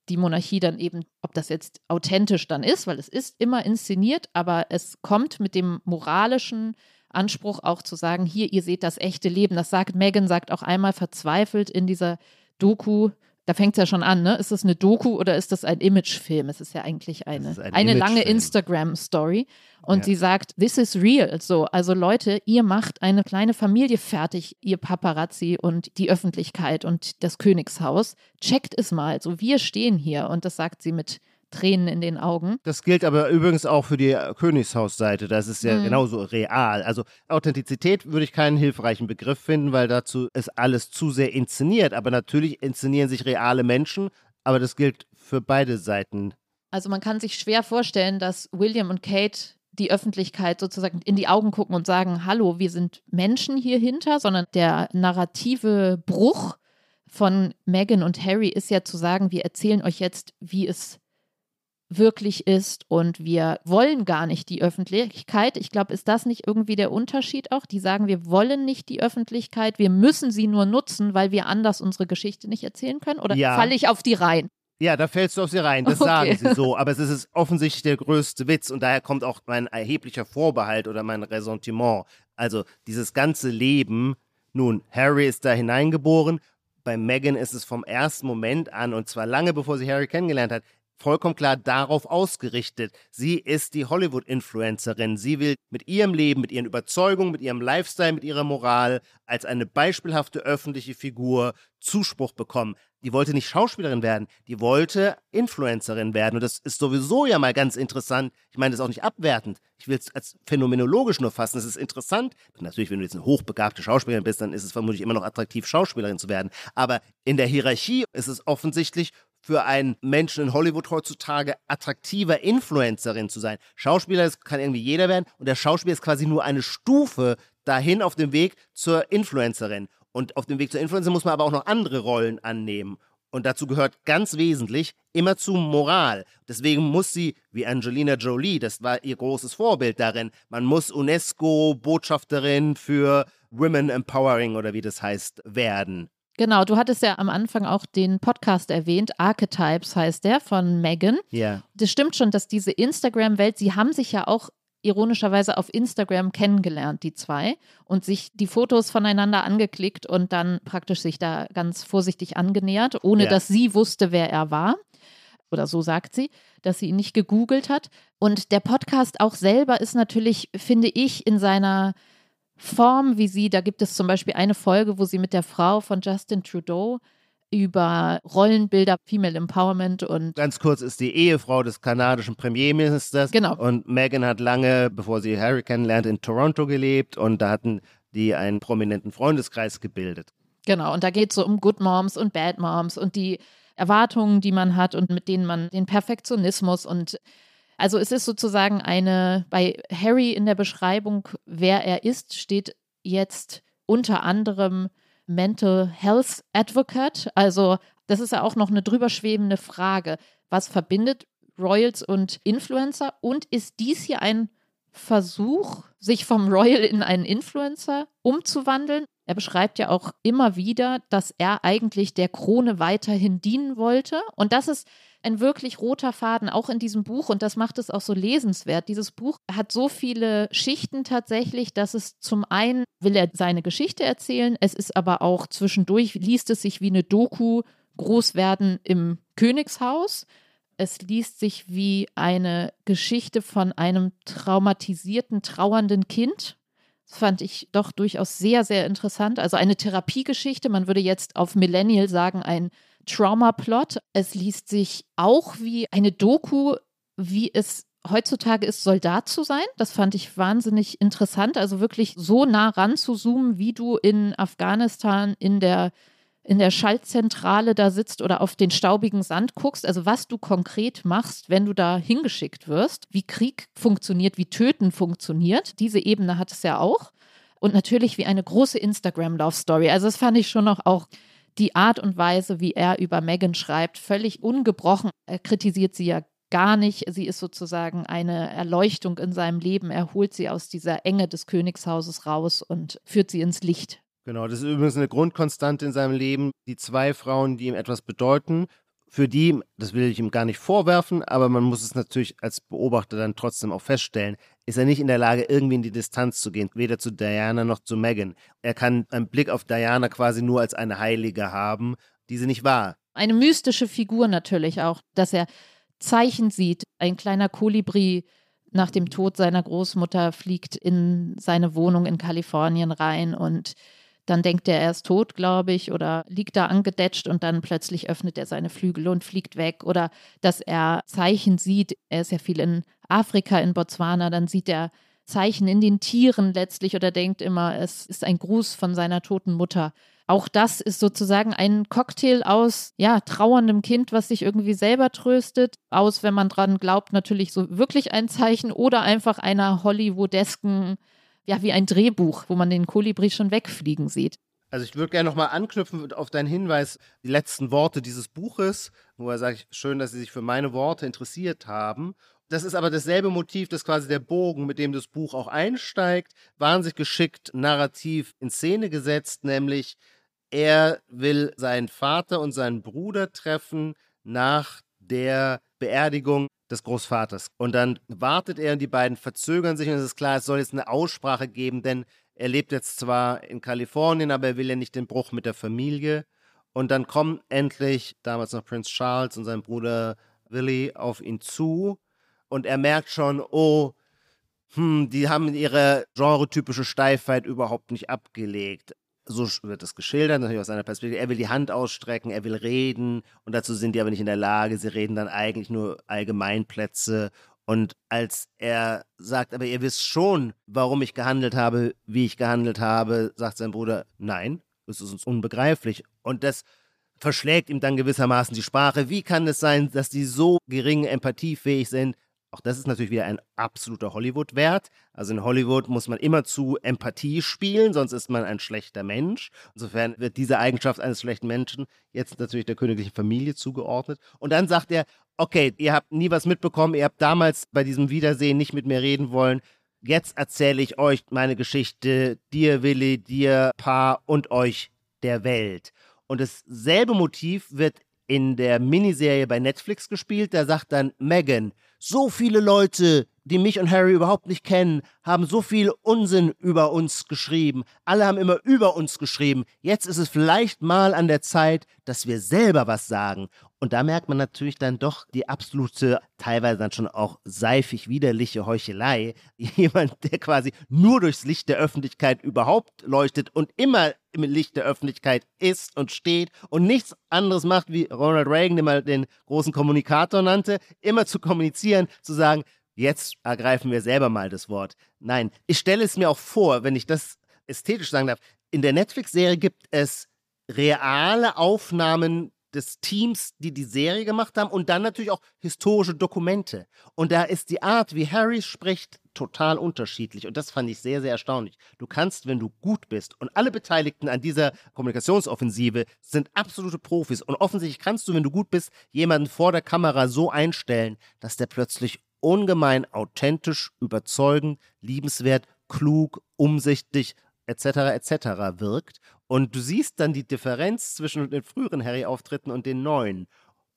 die Monarchie dann eben, ob das jetzt authentisch dann ist, weil es ist immer inszeniert, aber es kommt mit dem moralischen Anspruch auch zu sagen, hier, ihr seht das echte Leben. Das sagt Megan, sagt auch einmal verzweifelt in dieser Doku, da fängt es ja schon an, ne? Ist das eine Doku oder ist das ein Imagefilm? Es ist ja eigentlich eine, ein eine lange Instagram-Story. Und ja. sie sagt, this is real. So, also Leute, ihr macht eine kleine Familie fertig, ihr Paparazzi und die Öffentlichkeit und das Königshaus. Checkt es mal. So, wir stehen hier. Und das sagt sie mit Tränen in den Augen. Das gilt aber übrigens auch für die Königshausseite. Das ist ja mhm. genauso real. Also Authentizität würde ich keinen hilfreichen Begriff finden, weil dazu ist alles zu sehr inszeniert. Aber natürlich inszenieren sich reale Menschen, aber das gilt für beide Seiten. Also man kann sich schwer vorstellen, dass William und Kate die Öffentlichkeit sozusagen in die Augen gucken und sagen, hallo, wir sind Menschen hier hinter, sondern der narrative Bruch von Meghan und Harry ist ja zu sagen, wir erzählen euch jetzt, wie es wirklich ist und wir wollen gar nicht die Öffentlichkeit. Ich glaube, ist das nicht irgendwie der Unterschied auch? Die sagen, wir wollen nicht die Öffentlichkeit, wir müssen sie nur nutzen, weil wir anders unsere Geschichte nicht erzählen können? Oder ja. falle ich auf die rein? Ja, da fällst du auf sie rein, das okay. sagen sie so. Aber es ist offensichtlich der größte Witz und daher kommt auch mein erheblicher Vorbehalt oder mein Ressentiment. Also dieses ganze Leben, nun, Harry ist da hineingeboren, bei Meghan ist es vom ersten Moment an, und zwar lange bevor sie Harry kennengelernt hat, vollkommen klar darauf ausgerichtet. Sie ist die Hollywood-Influencerin. Sie will mit ihrem Leben, mit ihren Überzeugungen, mit ihrem Lifestyle, mit ihrer Moral als eine beispielhafte öffentliche Figur Zuspruch bekommen. Die wollte nicht Schauspielerin werden, die wollte Influencerin werden. Und das ist sowieso ja mal ganz interessant. Ich meine, das ist auch nicht abwertend. Ich will es als phänomenologisch nur fassen. Es ist interessant. Natürlich, wenn du jetzt eine hochbegabte Schauspielerin bist, dann ist es vermutlich immer noch attraktiv, Schauspielerin zu werden. Aber in der Hierarchie ist es offensichtlich für einen Menschen in Hollywood heutzutage attraktiver Influencerin zu sein. Schauspieler, das kann irgendwie jeder werden und der Schauspieler ist quasi nur eine Stufe dahin auf dem Weg zur Influencerin. Und auf dem Weg zur Influencerin muss man aber auch noch andere Rollen annehmen. Und dazu gehört ganz wesentlich immer zu Moral. Deswegen muss sie, wie Angelina Jolie, das war ihr großes Vorbild darin, man muss UNESCO-Botschafterin für Women Empowering oder wie das heißt, werden. Genau, du hattest ja am Anfang auch den Podcast erwähnt, Archetypes heißt der von Megan. Ja. Das stimmt schon, dass diese Instagram-Welt, sie haben sich ja auch ironischerweise auf Instagram kennengelernt, die zwei, und sich die Fotos voneinander angeklickt und dann praktisch sich da ganz vorsichtig angenähert, ohne ja. dass sie wusste, wer er war. Oder so sagt sie, dass sie ihn nicht gegoogelt hat. Und der Podcast auch selber ist natürlich, finde ich, in seiner Form, wie sie, da gibt es zum Beispiel eine Folge, wo sie mit der Frau von Justin Trudeau über Rollenbilder, Female Empowerment und. Ganz kurz ist die Ehefrau des kanadischen Premierministers. Genau. Und Meghan hat lange, bevor sie Harry kennenlernt, in Toronto gelebt und da hatten die einen prominenten Freundeskreis gebildet. Genau. Und da geht es so um Good Moms und Bad Moms und die Erwartungen, die man hat und mit denen man den Perfektionismus und also es ist sozusagen eine, bei Harry in der Beschreibung, wer er ist, steht jetzt unter anderem Mental Health Advocate. Also das ist ja auch noch eine drüber schwebende Frage. Was verbindet Royals und Influencer? Und ist dies hier ein Versuch, sich vom Royal in einen Influencer umzuwandeln. Er beschreibt ja auch immer wieder, dass er eigentlich der Krone weiterhin dienen wollte. Und das ist ein wirklich roter Faden auch in diesem Buch und das macht es auch so lesenswert. Dieses Buch hat so viele Schichten tatsächlich, dass es zum einen will er seine Geschichte erzählen, es ist aber auch zwischendurch liest es sich wie eine Doku groß werden im Königshaus. Es liest sich wie eine Geschichte von einem traumatisierten, trauernden Kind. Das fand ich doch durchaus sehr, sehr interessant. Also eine Therapiegeschichte. Man würde jetzt auf Millennial sagen, ein Trauma-Plot. Es liest sich auch wie eine Doku, wie es heutzutage ist, Soldat zu sein. Das fand ich wahnsinnig interessant. Also wirklich so nah ran zu zoomen, wie du in Afghanistan in der in der Schaltzentrale da sitzt oder auf den staubigen Sand guckst, also was du konkret machst, wenn du da hingeschickt wirst, wie Krieg funktioniert, wie Töten funktioniert. Diese Ebene hat es ja auch. Und natürlich wie eine große Instagram-Love-Story. Also das fand ich schon noch auch die Art und Weise, wie er über Megan schreibt, völlig ungebrochen. Er kritisiert sie ja gar nicht. Sie ist sozusagen eine Erleuchtung in seinem Leben. Er holt sie aus dieser Enge des Königshauses raus und führt sie ins Licht. Genau, das ist übrigens eine Grundkonstante in seinem Leben. Die zwei Frauen, die ihm etwas bedeuten, für die, das will ich ihm gar nicht vorwerfen, aber man muss es natürlich als Beobachter dann trotzdem auch feststellen, ist er nicht in der Lage, irgendwie in die Distanz zu gehen, weder zu Diana noch zu Megan. Er kann einen Blick auf Diana quasi nur als eine Heilige haben, die sie nicht war. Eine mystische Figur natürlich auch, dass er Zeichen sieht. Ein kleiner Kolibri nach dem Tod seiner Großmutter fliegt in seine Wohnung in Kalifornien rein und dann denkt er, er ist tot, glaube ich, oder liegt da angedetscht und dann plötzlich öffnet er seine Flügel und fliegt weg. Oder dass er Zeichen sieht, er ist ja viel in Afrika, in Botswana, dann sieht er Zeichen in den Tieren letztlich oder denkt immer, es ist ein Gruß von seiner toten Mutter. Auch das ist sozusagen ein Cocktail aus, ja, trauerndem Kind, was sich irgendwie selber tröstet, aus, wenn man dran glaubt, natürlich so wirklich ein Zeichen oder einfach einer Hollywoodesken ja, wie ein Drehbuch, wo man den Kolibri schon wegfliegen sieht. Also ich würde gerne nochmal anknüpfen auf deinen Hinweis, die letzten Worte dieses Buches, wo er sagt, schön, dass Sie sich für meine Worte interessiert haben. Das ist aber dasselbe Motiv, das quasi der Bogen, mit dem das Buch auch einsteigt, wahnsinnig geschickt narrativ in Szene gesetzt, nämlich er will seinen Vater und seinen Bruder treffen nach der Beerdigung des Großvaters. Und dann wartet er und die beiden verzögern sich und es ist klar, es soll jetzt eine Aussprache geben, denn er lebt jetzt zwar in Kalifornien, aber er will ja nicht den Bruch mit der Familie. Und dann kommen endlich damals noch Prinz Charles und sein Bruder Willie auf ihn zu und er merkt schon, oh, hm, die haben ihre genretypische Steifheit überhaupt nicht abgelegt so wird es geschildert, natürlich aus seiner Perspektive. Er will die Hand ausstrecken, er will reden und dazu sind die aber nicht in der Lage. Sie reden dann eigentlich nur Allgemeinplätze. Und als er sagt, aber ihr wisst schon, warum ich gehandelt habe, wie ich gehandelt habe, sagt sein Bruder, nein, es ist uns unbegreiflich. Und das verschlägt ihm dann gewissermaßen die Sprache. Wie kann es sein, dass die so gering empathiefähig sind? Auch das ist natürlich wieder ein absoluter Hollywood-Wert. Also in Hollywood muss man immer zu Empathie spielen, sonst ist man ein schlechter Mensch. Insofern wird diese Eigenschaft eines schlechten Menschen jetzt natürlich der königlichen Familie zugeordnet. Und dann sagt er, okay, ihr habt nie was mitbekommen, ihr habt damals bei diesem Wiedersehen nicht mit mir reden wollen. Jetzt erzähle ich euch meine Geschichte, dir Willi, dir Pa und euch der Welt. Und dasselbe Motiv wird in der Miniserie bei Netflix gespielt. Da sagt dann Megan, so viele Leute, die mich und Harry überhaupt nicht kennen, haben so viel Unsinn über uns geschrieben. Alle haben immer über uns geschrieben. Jetzt ist es vielleicht mal an der Zeit, dass wir selber was sagen. Und da merkt man natürlich dann doch die absolute, teilweise dann schon auch seifig widerliche Heuchelei. Jemand, der quasi nur durchs Licht der Öffentlichkeit überhaupt leuchtet und immer im Licht der Öffentlichkeit ist und steht und nichts anderes macht, wie Ronald Reagan immer den großen Kommunikator nannte, immer zu kommunizieren, zu sagen, jetzt ergreifen wir selber mal das Wort. Nein, ich stelle es mir auch vor, wenn ich das ästhetisch sagen darf, in der Netflix-Serie gibt es reale Aufnahmen des Teams, die die Serie gemacht haben und dann natürlich auch historische Dokumente. Und da ist die Art, wie Harry spricht, total unterschiedlich und das fand ich sehr, sehr erstaunlich. Du kannst, wenn du gut bist und alle Beteiligten an dieser Kommunikationsoffensive sind absolute Profis und offensichtlich kannst du, wenn du gut bist, jemanden vor der Kamera so einstellen, dass der plötzlich ungemein authentisch, überzeugend, liebenswert, klug, umsichtig, etc. etc. wirkt. Und du siehst dann die Differenz zwischen den früheren Harry-Auftritten und den neuen.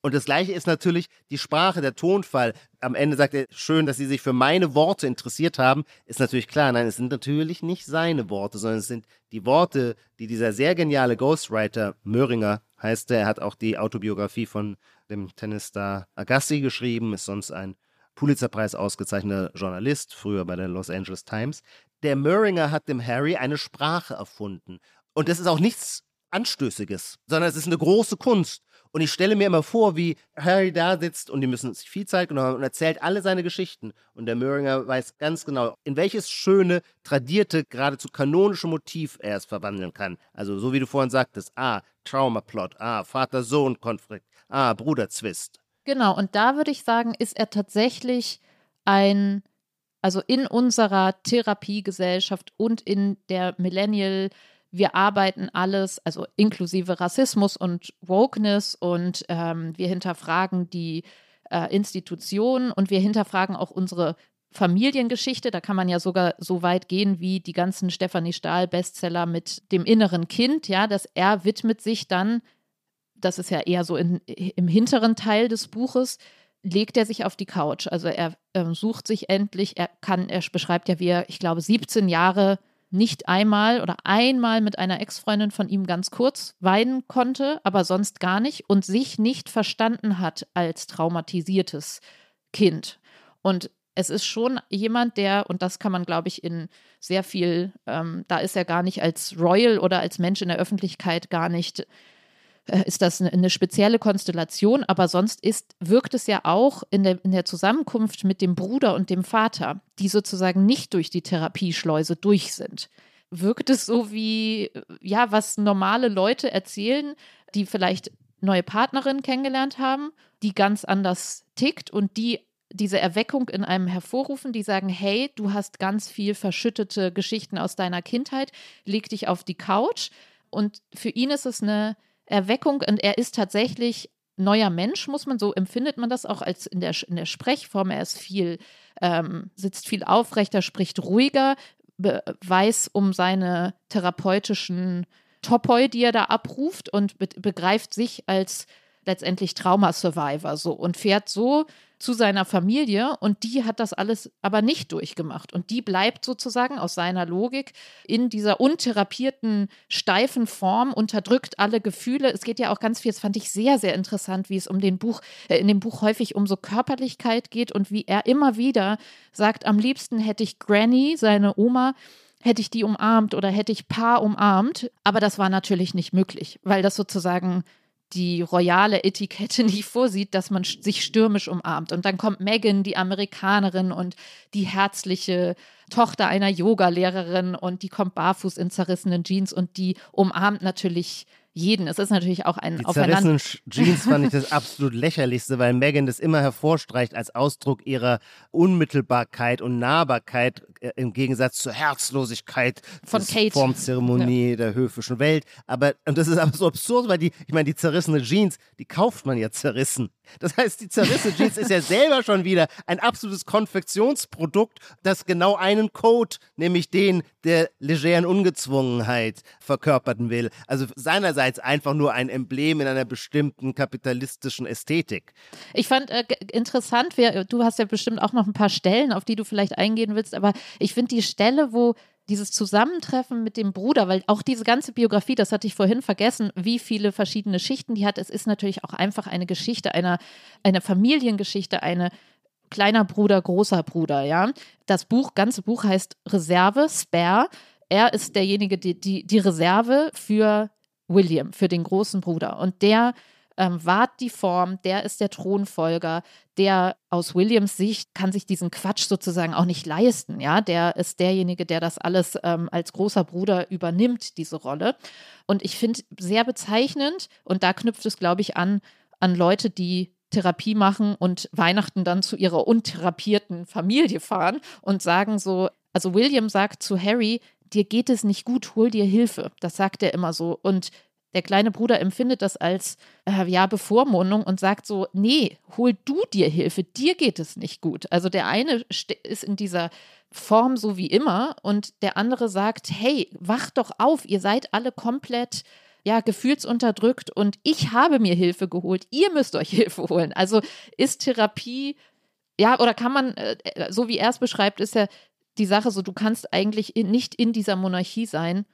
Und das Gleiche ist natürlich die Sprache, der Tonfall. Am Ende sagt er, schön, dass Sie sich für meine Worte interessiert haben. Ist natürlich klar, nein, es sind natürlich nicht seine Worte, sondern es sind die Worte, die dieser sehr geniale Ghostwriter, Möhringer heißt er, er hat auch die Autobiografie von dem Tennisstar Agassi geschrieben, ist sonst ein Pulitzerpreis ausgezeichneter Journalist, früher bei der Los Angeles Times. Der Möhringer hat dem Harry eine Sprache erfunden. Und das ist auch nichts Anstößiges, sondern es ist eine große Kunst. Und ich stelle mir immer vor, wie Harry da sitzt und die müssen sich viel Zeit genommen haben und erzählt alle seine Geschichten. Und der Möhringer weiß ganz genau, in welches schöne, tradierte, geradezu kanonische Motiv er es verwandeln kann. Also so wie du vorhin sagtest, ah, Traumaplot, ah, Vater-Sohn-Konflikt, ah, Bruderzwist. Genau, und da würde ich sagen, ist er tatsächlich ein, also in unserer Therapiegesellschaft und in der Millennial- wir arbeiten alles, also inklusive Rassismus und Wokeness und ähm, wir hinterfragen die äh, Institutionen und wir hinterfragen auch unsere Familiengeschichte. Da kann man ja sogar so weit gehen wie die ganzen Stefanie Stahl-Bestseller mit dem inneren Kind, ja, dass er widmet sich dann, das ist ja eher so in, im hinteren Teil des Buches, legt er sich auf die Couch. Also er äh, sucht sich endlich, er kann, er beschreibt ja, wie er, ich glaube, 17 Jahre nicht einmal oder einmal mit einer Ex-Freundin von ihm ganz kurz weinen konnte, aber sonst gar nicht und sich nicht verstanden hat als traumatisiertes Kind. Und es ist schon jemand, der, und das kann man, glaube ich, in sehr viel, ähm, da ist er gar nicht als Royal oder als Mensch in der Öffentlichkeit gar nicht ist das eine, eine, spezielle Konstellation, aber sonst ist, wirkt es ja auch in der, in der Zusammenkunft mit dem Bruder und dem Vater, die sozusagen nicht durch die Therapieschleuse durch sind. Wirkt es so wie, ja, was normale Leute erzählen, die vielleicht neue Partnerinnen kennengelernt haben, die ganz anders tickt und die diese Erweckung in einem hervorrufen, die sagen, hey, du hast ganz viel verschüttete Geschichten aus deiner Kindheit, leg dich auf die Couch. Und für ihn ist es eine Erweckung und er ist tatsächlich neuer Mensch, muss man so empfindet man das auch als in der, in der Sprechform. Er ist viel, ähm, sitzt viel aufrechter, spricht ruhiger, weiß um seine therapeutischen Topoi, die er da abruft und be begreift sich als letztendlich Trauma-Survivor so und fährt so zu seiner Familie und die hat das alles aber nicht durchgemacht und die bleibt sozusagen aus seiner Logik in dieser untherapierten, steifen Form, unterdrückt alle Gefühle. Es geht ja auch ganz viel, das fand ich sehr, sehr interessant, wie es um den Buch, äh, in dem Buch häufig um so Körperlichkeit geht und wie er immer wieder sagt, am liebsten hätte ich Granny, seine Oma, hätte ich die umarmt oder hätte ich Paar umarmt. Aber das war natürlich nicht möglich, weil das sozusagen die royale Etikette nicht vorsieht, dass man sich stürmisch umarmt. Und dann kommt Megan, die Amerikanerin und die herzliche Tochter einer Yogalehrerin und die kommt barfuß in zerrissenen Jeans und die umarmt natürlich jeden. Es ist natürlich auch ein Die Aufeinander. Jeans fand ich das absolut lächerlichste, weil Megan das immer hervorstreicht als Ausdruck ihrer Unmittelbarkeit und Nahbarkeit äh, im Gegensatz zur Herzlosigkeit von Kate. Formzeremonie ja. der höfischen Welt. Aber und das ist aber so absurd, weil die, ich meine, die zerrissene Jeans, die kauft man ja zerrissen. Das heißt, die zerrissene Jeans ist ja selber schon wieder ein absolutes Konfektionsprodukt, das genau einen Code, nämlich den der legeren Ungezwungenheit verkörperten will. Also seinerseits einfach nur ein Emblem in einer bestimmten kapitalistischen Ästhetik. Ich fand äh, interessant, wir, du hast ja bestimmt auch noch ein paar Stellen, auf die du vielleicht eingehen willst, aber ich finde die Stelle, wo dieses Zusammentreffen mit dem Bruder, weil auch diese ganze Biografie, das hatte ich vorhin vergessen, wie viele verschiedene Schichten die hat. Es ist natürlich auch einfach eine Geschichte einer, eine Familiengeschichte, eine kleiner Bruder, großer Bruder, ja. Das Buch, ganze Buch heißt Reserve, Spare. Er ist derjenige, die, die, die Reserve für William, für den großen Bruder. Und der ähm, wahrt die Form, der ist der Thronfolger, der aus Williams Sicht kann sich diesen Quatsch sozusagen auch nicht leisten. Ja, der ist derjenige, der das alles ähm, als großer Bruder übernimmt, diese Rolle. Und ich finde sehr bezeichnend, und da knüpft es, glaube ich, an, an Leute, die Therapie machen und Weihnachten dann zu ihrer untherapierten Familie fahren und sagen so, also William sagt zu Harry, dir geht es nicht gut, hol dir Hilfe. Das sagt er immer so. Und der kleine Bruder empfindet das als äh, ja Bevormundung und sagt so, nee, hol du dir Hilfe, dir geht es nicht gut. Also der eine ist in dieser Form so wie immer und der andere sagt, hey, wacht doch auf, ihr seid alle komplett ja, gefühlsunterdrückt und ich habe mir Hilfe geholt, ihr müsst euch Hilfe holen. Also ist Therapie, ja, oder kann man, äh, äh, so wie er es beschreibt, ist ja die Sache so, du kannst eigentlich in, nicht in dieser Monarchie sein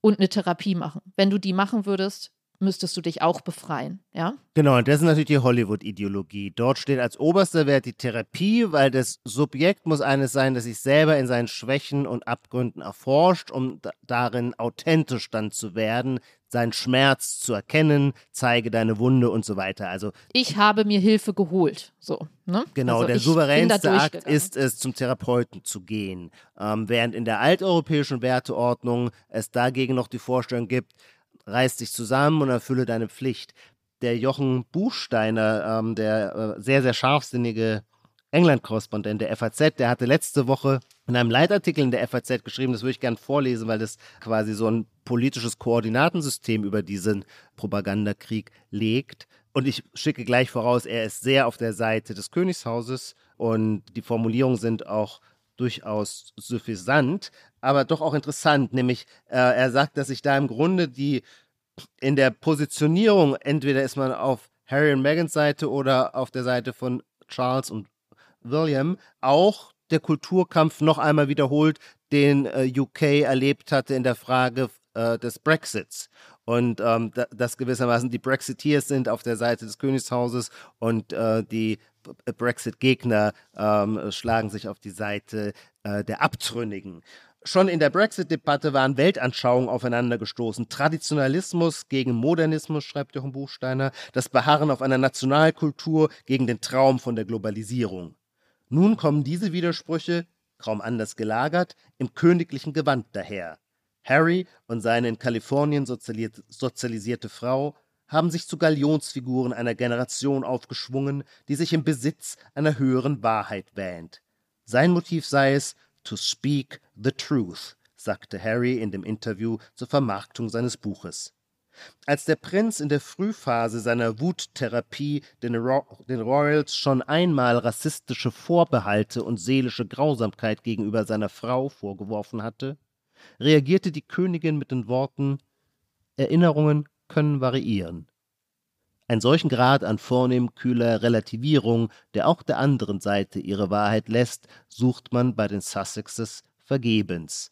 und eine Therapie machen. Wenn du die machen würdest, müsstest du dich auch befreien, ja? Genau, und das ist natürlich die Hollywood-Ideologie. Dort steht als oberster Wert die Therapie, weil das Subjekt muss eines sein, das sich selber in seinen Schwächen und Abgründen erforscht, um darin authentisch dann zu werden, seinen Schmerz zu erkennen, zeige deine Wunde und so weiter. Also ich habe mir Hilfe geholt, so. Ne? Genau, also der souveränste Akt ist es, zum Therapeuten zu gehen, ähm, während in der alteuropäischen Werteordnung es dagegen noch die Vorstellung gibt, reiß dich zusammen und erfülle deine Pflicht. Der Jochen Buchsteiner, ähm, der äh, sehr, sehr scharfsinnige England-Korrespondent der FAZ, der hatte letzte Woche in einem Leitartikel in der FAZ geschrieben, das würde ich gerne vorlesen, weil das quasi so ein politisches Koordinatensystem über diesen Propagandakrieg legt. Und ich schicke gleich voraus, er ist sehr auf der Seite des Königshauses und die Formulierungen sind auch durchaus suffisant, aber doch auch interessant, nämlich äh, er sagt, dass sich da im Grunde die in der Positionierung, entweder ist man auf Harry und Megans Seite oder auf der Seite von Charles und William, auch der Kulturkampf noch einmal wiederholt, den äh, UK erlebt hatte in der Frage äh, des Brexits. Und ähm, da, dass gewissermaßen die Brexiteers sind auf der Seite des Königshauses und äh, die Brexit-Gegner ähm, schlagen sich auf die Seite äh, der Abtrünnigen. Schon in der Brexit-Debatte waren Weltanschauungen aufeinander gestoßen. Traditionalismus gegen Modernismus, schreibt Jochen Buchsteiner, das Beharren auf einer Nationalkultur gegen den Traum von der Globalisierung. Nun kommen diese Widersprüche, kaum anders gelagert, im königlichen Gewand daher. Harry und seine in Kalifornien sozialisierte Frau haben sich zu Galionsfiguren einer Generation aufgeschwungen, die sich im Besitz einer höheren Wahrheit wähnt. Sein Motiv sei es, to speak the truth, sagte Harry in dem Interview zur Vermarktung seines Buches. Als der Prinz in der Frühphase seiner Wuttherapie den, Ro den Royals schon einmal rassistische Vorbehalte und seelische Grausamkeit gegenüber seiner Frau vorgeworfen hatte, reagierte die Königin mit den Worten Erinnerungen können variieren. Einen solchen Grad an vornehm kühler Relativierung, der auch der anderen Seite ihre Wahrheit lässt, sucht man bei den Sussexes vergebens.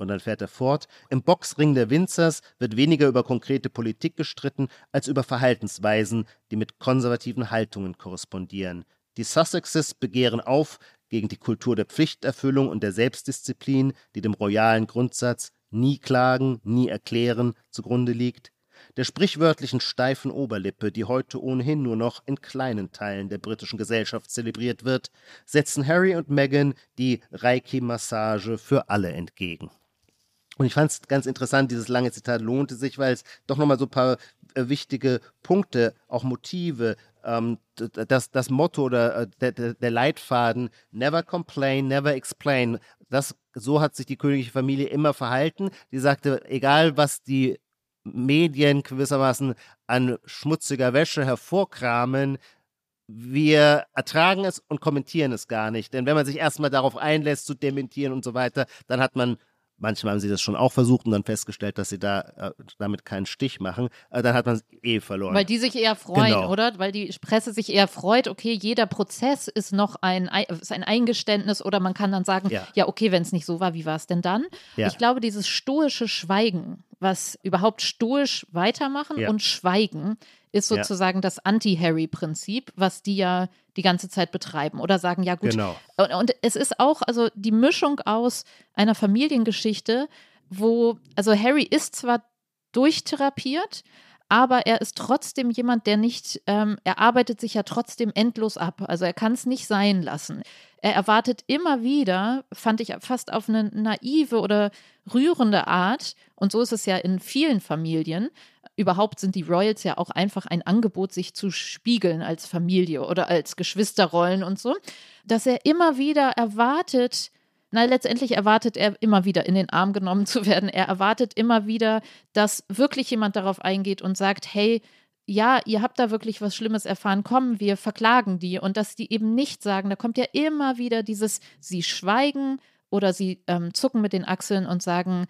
Und dann fährt er fort, im Boxring der Winzers wird weniger über konkrete Politik gestritten, als über Verhaltensweisen, die mit konservativen Haltungen korrespondieren. Die Sussexes begehren auf gegen die Kultur der Pflichterfüllung und der Selbstdisziplin, die dem royalen Grundsatz nie klagen, nie erklären zugrunde liegt der sprichwörtlichen steifen Oberlippe, die heute ohnehin nur noch in kleinen Teilen der britischen Gesellschaft zelebriert wird, setzen Harry und Meghan die Reiki-Massage für alle entgegen. Und ich fand es ganz interessant, dieses lange Zitat lohnte sich, weil es doch nochmal so ein paar äh, wichtige Punkte, auch Motive, ähm, das, das Motto oder äh, der, der Leitfaden, never complain, never explain, das, so hat sich die königliche Familie immer verhalten. Die sagte, egal was die Medien gewissermaßen an schmutziger Wäsche hervorkramen, wir ertragen es und kommentieren es gar nicht. Denn wenn man sich erstmal darauf einlässt, zu dementieren und so weiter, dann hat man Manchmal haben sie das schon auch versucht und dann festgestellt, dass sie da äh, damit keinen Stich machen. Äh, dann hat man es eh verloren. Weil die sich eher freuen, genau. oder? Weil die Presse sich eher freut, okay, jeder Prozess ist noch ein, ist ein Eingeständnis oder man kann dann sagen, ja, ja okay, wenn es nicht so war, wie war es denn dann? Ja. Ich glaube, dieses stoische Schweigen, was überhaupt stoisch weitermachen ja. und schweigen, ist sozusagen ja. das Anti-Harry-Prinzip, was die ja die ganze Zeit betreiben oder sagen, ja gut. Genau. Und, und es ist auch, also die Mischung aus einer Familiengeschichte, wo, also Harry ist zwar durchtherapiert, aber er ist trotzdem jemand, der nicht, ähm, er arbeitet sich ja trotzdem endlos ab. Also er kann es nicht sein lassen. Er erwartet immer wieder, fand ich fast auf eine naive oder rührende Art, und so ist es ja in vielen Familien, überhaupt sind die Royals ja auch einfach ein Angebot, sich zu spiegeln als Familie oder als Geschwisterrollen und so, dass er immer wieder erwartet, Na, letztendlich erwartet er immer wieder in den Arm genommen zu werden. Er erwartet immer wieder, dass wirklich jemand darauf eingeht und sagt, hey, ja, ihr habt da wirklich was Schlimmes erfahren, kommen wir verklagen die. Und dass die eben nicht sagen, da kommt ja immer wieder dieses, sie schweigen oder sie ähm, zucken mit den Achseln und sagen,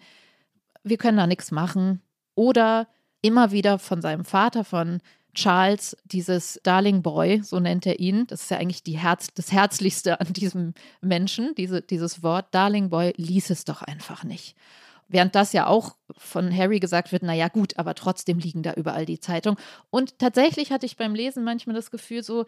wir können da nichts machen. Oder immer wieder von seinem Vater, von Charles, dieses Darling Boy, so nennt er ihn, das ist ja eigentlich die Herz, das Herzlichste an diesem Menschen, diese, dieses Wort, Darling Boy, ließ es doch einfach nicht. Während das ja auch von Harry gesagt wird, naja gut, aber trotzdem liegen da überall die Zeitungen. Und tatsächlich hatte ich beim Lesen manchmal das Gefühl so,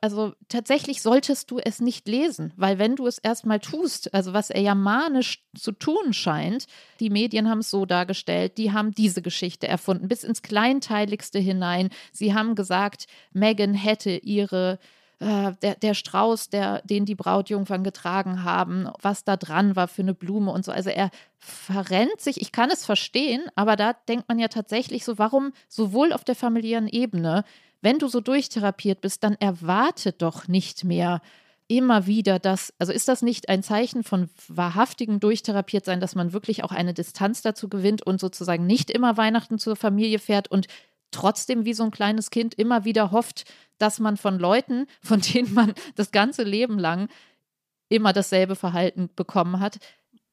also tatsächlich solltest du es nicht lesen, weil wenn du es erstmal tust, also was er ja manisch zu tun scheint, die Medien haben es so dargestellt, die haben diese Geschichte erfunden, bis ins Kleinteiligste hinein. Sie haben gesagt, Megan hätte ihre äh, der, der Strauß, der, den die Brautjungfern getragen haben, was da dran war für eine Blume und so. Also er verrennt sich, ich kann es verstehen, aber da denkt man ja tatsächlich so, warum sowohl auf der familiären Ebene, wenn du so durchtherapiert bist, dann erwarte doch nicht mehr immer wieder das, also ist das nicht ein Zeichen von wahrhaftigem Durchtherapiert sein, dass man wirklich auch eine Distanz dazu gewinnt und sozusagen nicht immer Weihnachten zur Familie fährt und trotzdem wie so ein kleines Kind immer wieder hofft, dass man von Leuten, von denen man das ganze Leben lang immer dasselbe Verhalten bekommen hat.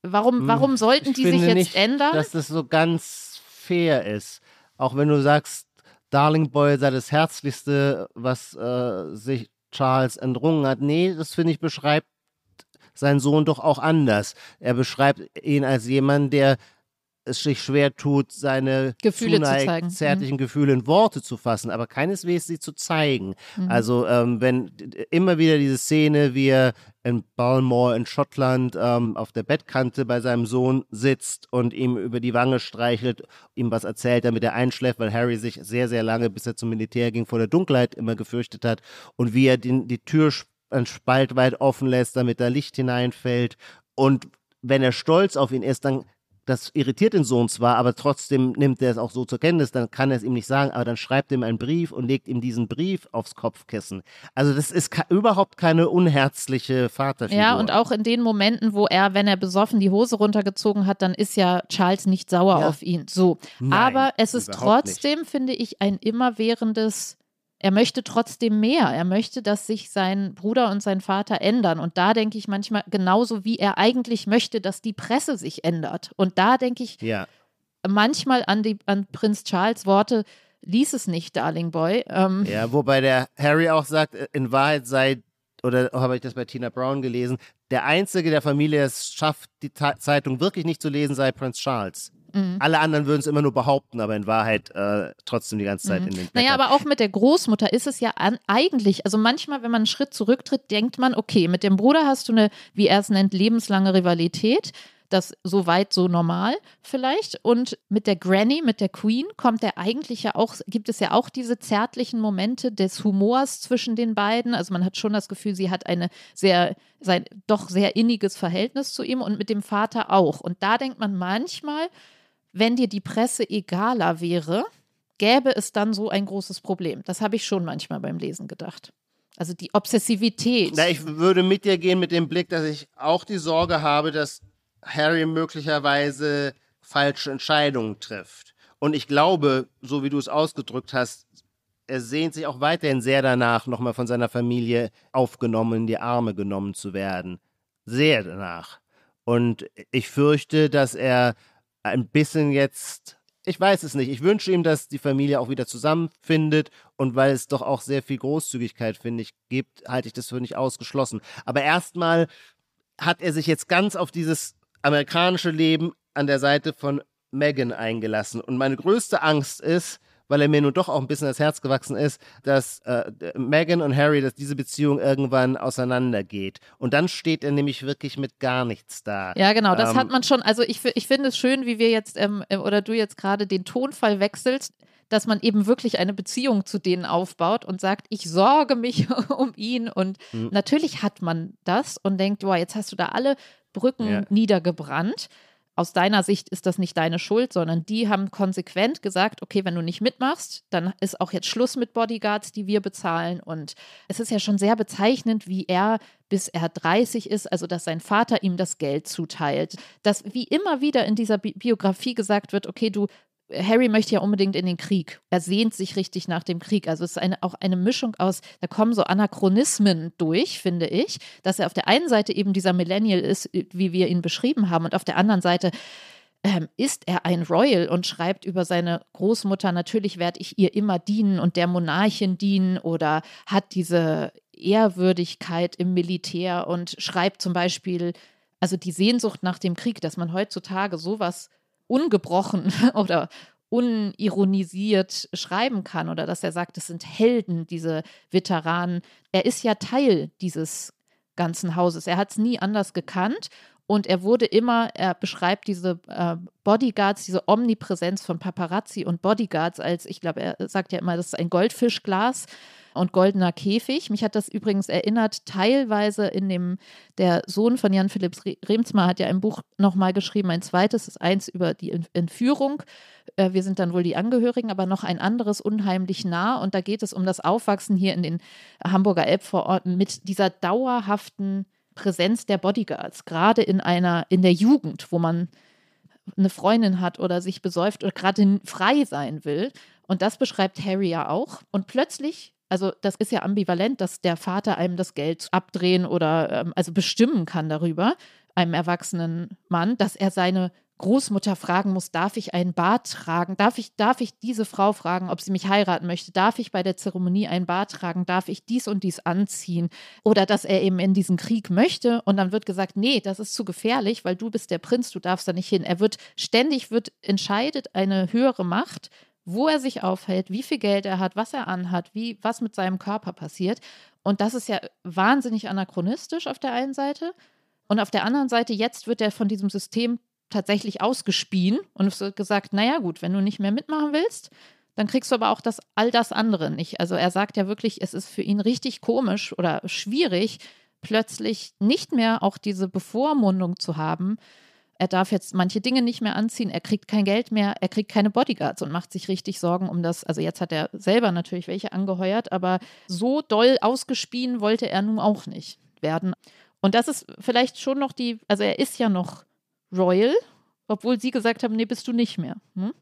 Warum, hm, warum sollten ich die sich jetzt nicht, ändern? Dass das so ganz fair ist. Auch wenn du sagst, Darling Boy sei das Herzlichste, was äh, sich Charles entrungen hat. Nee, das finde ich beschreibt seinen Sohn doch auch anders. Er beschreibt ihn als jemand, der es sich schwer tut, seine Gefühle zu zeigen. zärtlichen mhm. Gefühle in Worte zu fassen, aber keineswegs sie zu zeigen. Mhm. Also ähm, wenn immer wieder diese Szene, wie er in Balmore in Schottland ähm, auf der Bettkante bei seinem Sohn sitzt und ihm über die Wange streichelt, ihm was erzählt, damit er einschläft, weil Harry sich sehr, sehr lange, bis er zum Militär ging, vor der Dunkelheit immer gefürchtet hat und wie er den, die Tür ein Spalt weit offen lässt, damit da Licht hineinfällt und wenn er stolz auf ihn ist, dann das irritiert den Sohn zwar, aber trotzdem nimmt er es auch so zur Kenntnis, dann kann er es ihm nicht sagen, aber dann schreibt er ihm einen Brief und legt ihm diesen Brief aufs Kopfkissen. Also das ist überhaupt keine unherzliche Vaterfigur. Ja, und auch in den Momenten, wo er, wenn er besoffen die Hose runtergezogen hat, dann ist ja Charles nicht sauer ja. auf ihn. So. Nein, aber es ist trotzdem, nicht. finde ich, ein immerwährendes er möchte trotzdem mehr. Er möchte, dass sich sein Bruder und sein Vater ändern. Und da denke ich manchmal genauso, wie er eigentlich möchte, dass die Presse sich ändert. Und da denke ich ja. manchmal an, die, an Prinz Charles Worte, lies es nicht, Darling Boy. Ähm, ja, wobei der Harry auch sagt, in Wahrheit sei, oder habe ich das bei Tina Brown gelesen, der Einzige der Familie, der es schafft, die Ta Zeitung wirklich nicht zu lesen, sei Prinz Charles. Mhm. Alle anderen würden es immer nur behaupten, aber in Wahrheit äh, trotzdem die ganze Zeit mhm. in den Blättern. Naja, aber auch mit der Großmutter ist es ja an, eigentlich, also manchmal, wenn man einen Schritt zurücktritt, denkt man, okay, mit dem Bruder hast du eine, wie er es nennt, lebenslange Rivalität das so weit so normal vielleicht. Und mit der Granny, mit der Queen, kommt er eigentlich ja auch, gibt es ja auch diese zärtlichen Momente des Humors zwischen den beiden. Also man hat schon das Gefühl, sie hat eine sehr, sein doch sehr inniges Verhältnis zu ihm und mit dem Vater auch. Und da denkt man manchmal, wenn dir die Presse egaler wäre, gäbe es dann so ein großes Problem. Das habe ich schon manchmal beim Lesen gedacht. Also die Obsessivität. Na, ich würde mit dir gehen mit dem Blick, dass ich auch die Sorge habe, dass Harry möglicherweise falsche Entscheidungen trifft. Und ich glaube, so wie du es ausgedrückt hast, er sehnt sich auch weiterhin sehr danach, nochmal von seiner Familie aufgenommen, in die Arme genommen zu werden. Sehr danach. Und ich fürchte, dass er ein bisschen jetzt, ich weiß es nicht, ich wünsche ihm, dass die Familie auch wieder zusammenfindet und weil es doch auch sehr viel Großzügigkeit, finde ich, gibt, halte ich das für nicht ausgeschlossen. Aber erstmal hat er sich jetzt ganz auf dieses amerikanische Leben an der Seite von Megan eingelassen. Und meine größte Angst ist, weil er mir nun doch auch ein bisschen das Herz gewachsen ist, dass äh, Meghan und Harry, dass diese Beziehung irgendwann auseinandergeht. Und dann steht er nämlich wirklich mit gar nichts da. Ja, genau, das ähm, hat man schon. Also ich, ich finde es schön, wie wir jetzt ähm, äh, oder du jetzt gerade den Tonfall wechselst dass man eben wirklich eine Beziehung zu denen aufbaut und sagt, ich sorge mich um ihn. Und mhm. natürlich hat man das und denkt, boah, jetzt hast du da alle Brücken ja. niedergebrannt aus deiner Sicht ist das nicht deine Schuld, sondern die haben konsequent gesagt, okay, wenn du nicht mitmachst, dann ist auch jetzt Schluss mit Bodyguards, die wir bezahlen. Und es ist ja schon sehr bezeichnend, wie er bis er 30 ist, also dass sein Vater ihm das Geld zuteilt. Dass wie immer wieder in dieser Bi Biografie gesagt wird, okay, du Harry möchte ja unbedingt in den Krieg. Er sehnt sich richtig nach dem Krieg. Also es ist eine, auch eine Mischung aus, da kommen so Anachronismen durch, finde ich, dass er auf der einen Seite eben dieser Millennial ist, wie wir ihn beschrieben haben, und auf der anderen Seite ähm, ist er ein Royal und schreibt über seine Großmutter, natürlich werde ich ihr immer dienen und der Monarchin dienen oder hat diese Ehrwürdigkeit im Militär und schreibt zum Beispiel, also die Sehnsucht nach dem Krieg, dass man heutzutage sowas ungebrochen oder unironisiert schreiben kann oder dass er sagt, es sind Helden, diese Veteranen. Er ist ja Teil dieses ganzen Hauses. Er hat es nie anders gekannt und er wurde immer, er beschreibt diese äh, Bodyguards, diese Omnipräsenz von Paparazzi und Bodyguards als, ich glaube, er sagt ja immer, das ist ein Goldfischglas und Goldener Käfig. Mich hat das übrigens erinnert, teilweise in dem, der Sohn von Jan Philipps Remsmar hat ja ein Buch nochmal geschrieben, ein zweites, das eins über die Entführung. Äh, wir sind dann wohl die Angehörigen, aber noch ein anderes unheimlich nah. Und da geht es um das Aufwachsen hier in den Hamburger Elbvororten mit dieser dauerhaften Präsenz der Bodyguards, gerade in einer, in der Jugend, wo man eine Freundin hat oder sich besäuft oder gerade frei sein will. Und das beschreibt Harry ja auch. Und plötzlich also das ist ja ambivalent, dass der Vater einem das Geld abdrehen oder ähm, also bestimmen kann darüber, einem erwachsenen Mann, dass er seine Großmutter fragen muss, darf ich einen Bart tragen? Darf ich, darf ich diese Frau fragen, ob sie mich heiraten möchte? Darf ich bei der Zeremonie einen Bart tragen? Darf ich dies und dies anziehen? Oder dass er eben in diesen Krieg möchte und dann wird gesagt, nee, das ist zu gefährlich, weil du bist der Prinz, du darfst da nicht hin. Er wird ständig wird entscheidet eine höhere Macht wo er sich aufhält, wie viel Geld er hat, was er anhat, wie, was mit seinem Körper passiert. Und das ist ja wahnsinnig anachronistisch auf der einen Seite. Und auf der anderen Seite, jetzt wird er von diesem System tatsächlich ausgespien und es wird gesagt, naja gut, wenn du nicht mehr mitmachen willst, dann kriegst du aber auch das, all das andere nicht. Also er sagt ja wirklich, es ist für ihn richtig komisch oder schwierig, plötzlich nicht mehr auch diese Bevormundung zu haben, er darf jetzt manche Dinge nicht mehr anziehen, er kriegt kein Geld mehr, er kriegt keine Bodyguards und macht sich richtig Sorgen um das. Also jetzt hat er selber natürlich welche angeheuert, aber so doll ausgespien wollte er nun auch nicht werden. Und das ist vielleicht schon noch die, also er ist ja noch Royal, obwohl sie gesagt haben, nee, bist du nicht mehr. Hm?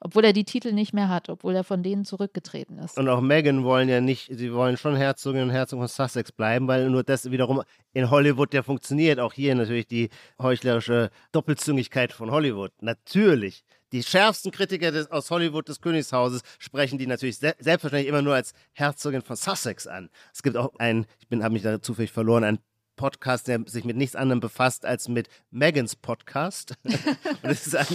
Obwohl er die Titel nicht mehr hat, obwohl er von denen zurückgetreten ist. Und auch Meghan wollen ja nicht, sie wollen schon Herzogin und Herzog von Sussex bleiben, weil nur das wiederum in Hollywood ja funktioniert. Auch hier natürlich die heuchlerische Doppelzüngigkeit von Hollywood. Natürlich. Die schärfsten Kritiker des, aus Hollywood des Königshauses sprechen die natürlich se selbstverständlich immer nur als Herzogin von Sussex an. Es gibt auch einen, ich habe mich da zufällig verloren, einen Podcast, der sich mit nichts anderem befasst als mit Megans Podcast. Und es ist ein,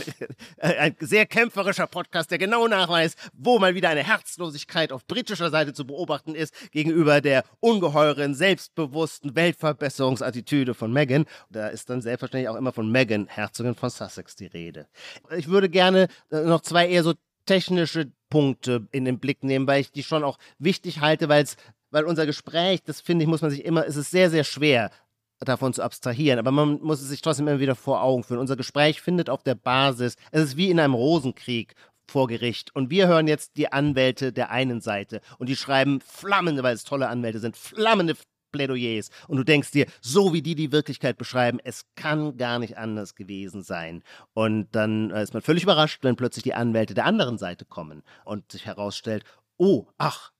ein, sehr kämpferischer Podcast, der genau nachweist, wo mal wieder eine Herzlosigkeit auf britischer Seite zu beobachten ist gegenüber der ungeheuren, selbstbewussten Weltverbesserungsattitüde von Meghan. Da ist dann selbstverständlich auch immer von Meghan, Herzogin von Sussex, die Rede. Ich würde gerne äh, noch zwei eher so technische Punkte in den Blick nehmen, weil ich die schon auch wichtig halte, weil es weil unser Gespräch, das finde ich, muss man sich immer, es ist sehr, sehr schwer davon zu abstrahieren, aber man muss es sich trotzdem immer wieder vor Augen führen. Unser Gespräch findet auf der Basis, es ist wie in einem Rosenkrieg vor Gericht und wir hören jetzt die Anwälte der einen Seite und die schreiben flammende, weil es tolle Anwälte sind, flammende Plädoyers und du denkst dir, so wie die die Wirklichkeit beschreiben, es kann gar nicht anders gewesen sein. Und dann ist man völlig überrascht, wenn plötzlich die Anwälte der anderen Seite kommen und sich herausstellt, oh, ach,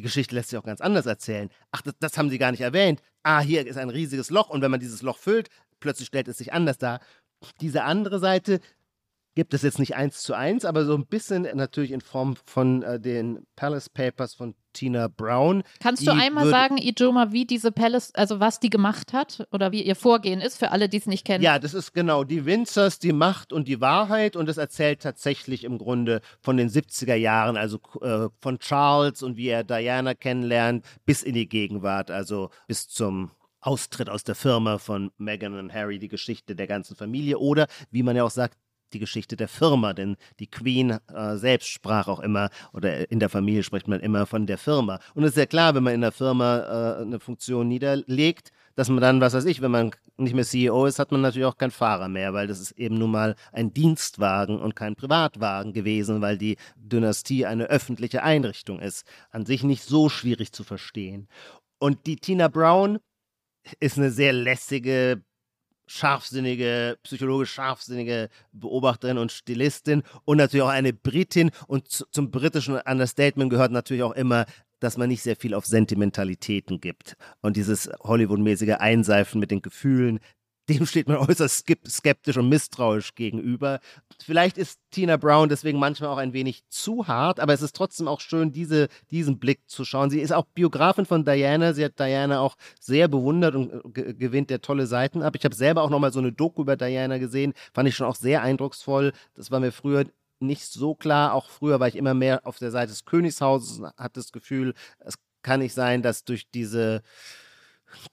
die Geschichte lässt sich auch ganz anders erzählen. Ach, das, das, haben sie gar nicht erwähnt. Ah, hier ist ein riesiges Loch und wenn man dieses Loch füllt, plötzlich stellt es sich anders dar. Diese andere Seite gibt es jetzt nicht eins zu eins, aber so ein bisschen natürlich in Form von äh, den Palace Papers von Tina Brown. Kannst du einmal sagen, Ijoma, wie diese Palace, also was die gemacht hat oder wie ihr Vorgehen ist, für alle, die es nicht kennen? Ja, das ist genau die Windsors, die Macht und die Wahrheit und es erzählt tatsächlich im Grunde von den 70er Jahren, also äh, von Charles und wie er Diana kennenlernt, bis in die Gegenwart, also bis zum Austritt aus der Firma von Meghan und Harry, die Geschichte der ganzen Familie oder, wie man ja auch sagt, die Geschichte der Firma, denn die Queen äh, selbst sprach auch immer, oder in der Familie spricht man immer von der Firma. Und es ist ja klar, wenn man in der Firma äh, eine Funktion niederlegt, dass man dann, was weiß ich, wenn man nicht mehr CEO ist, hat man natürlich auch keinen Fahrer mehr, weil das ist eben nun mal ein Dienstwagen und kein Privatwagen gewesen, weil die Dynastie eine öffentliche Einrichtung ist. An sich nicht so schwierig zu verstehen. Und die Tina Brown ist eine sehr lässige, scharfsinnige, psychologisch scharfsinnige Beobachterin und Stilistin und natürlich auch eine Britin. Und zum britischen Understatement gehört natürlich auch immer, dass man nicht sehr viel auf Sentimentalitäten gibt. Und dieses Hollywood-mäßige Einseifen mit den Gefühlen, dem steht man äußerst skeptisch und misstrauisch gegenüber. Vielleicht ist Tina Brown deswegen manchmal auch ein wenig zu hart, aber es ist trotzdem auch schön, diese, diesen Blick zu schauen. Sie ist auch Biografin von Diana. Sie hat Diana auch sehr bewundert und äh, gewinnt der tolle Seiten ab. Ich habe selber auch nochmal so eine Doku über Diana gesehen, fand ich schon auch sehr eindrucksvoll. Das war mir früher nicht so klar. Auch früher war ich immer mehr auf der Seite des Königshauses, hatte das Gefühl, es kann nicht sein, dass durch diese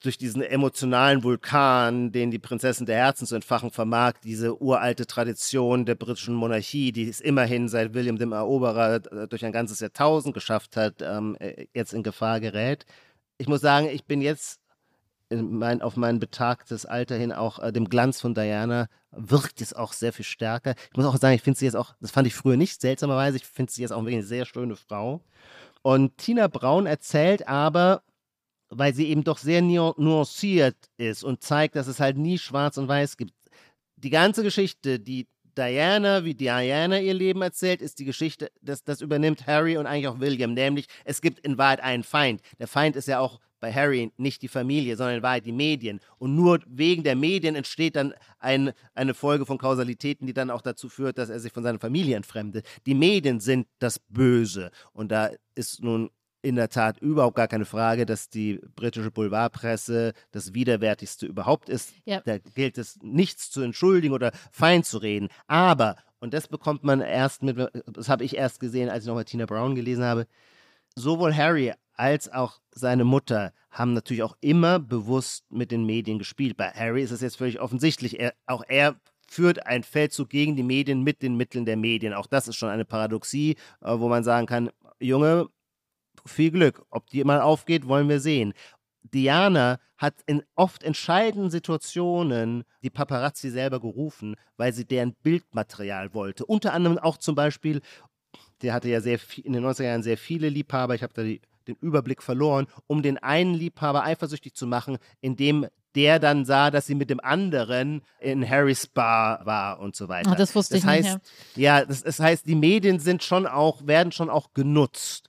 durch diesen emotionalen Vulkan, den die Prinzessin der Herzen zu entfachen vermag, diese uralte Tradition der britischen Monarchie, die es immerhin seit William dem Eroberer äh, durch ein ganzes Jahrtausend geschafft hat, ähm, äh, jetzt in Gefahr gerät. Ich muss sagen, ich bin jetzt mein, auf mein betagtes Alter hin auch äh, dem Glanz von Diana wirkt es auch sehr viel stärker. Ich muss auch sagen, ich finde sie jetzt auch, das fand ich früher nicht seltsamerweise, ich finde sie jetzt auch wirklich eine sehr schöne Frau. Und Tina Braun erzählt aber weil sie eben doch sehr nuanciert ist und zeigt, dass es halt nie schwarz und weiß gibt. Die ganze Geschichte, die Diana, wie Diana ihr Leben erzählt, ist die Geschichte, das, das übernimmt Harry und eigentlich auch William, nämlich es gibt in Wahrheit einen Feind. Der Feind ist ja auch bei Harry nicht die Familie, sondern in Wahrheit die Medien. Und nur wegen der Medien entsteht dann ein, eine Folge von Kausalitäten, die dann auch dazu führt, dass er sich von seiner Familie entfremdet. Die Medien sind das Böse. Und da ist nun in der Tat überhaupt gar keine Frage, dass die britische Boulevardpresse das widerwärtigste überhaupt ist. Ja. Da gilt es nichts zu entschuldigen oder fein zu reden. Aber, und das bekommt man erst mit, das habe ich erst gesehen, als ich nochmal Tina Brown gelesen habe, sowohl Harry als auch seine Mutter haben natürlich auch immer bewusst mit den Medien gespielt. Bei Harry ist es jetzt völlig offensichtlich. Er, auch er führt ein Feldzug gegen die Medien mit den Mitteln der Medien. Auch das ist schon eine Paradoxie, äh, wo man sagen kann, Junge, viel Glück. Ob die mal aufgeht, wollen wir sehen. Diana hat in oft entscheidenden Situationen die Paparazzi selber gerufen, weil sie deren Bildmaterial wollte. Unter anderem auch zum Beispiel, der hatte ja sehr viel, in den 90er Jahren sehr viele Liebhaber, ich habe da die, den Überblick verloren, um den einen Liebhaber eifersüchtig zu machen, indem der dann sah, dass sie mit dem anderen in Harrys Bar war und so weiter. Oh, das wusste das ich heißt, nicht. Ja, ja das, das heißt, die Medien sind schon auch, werden schon auch genutzt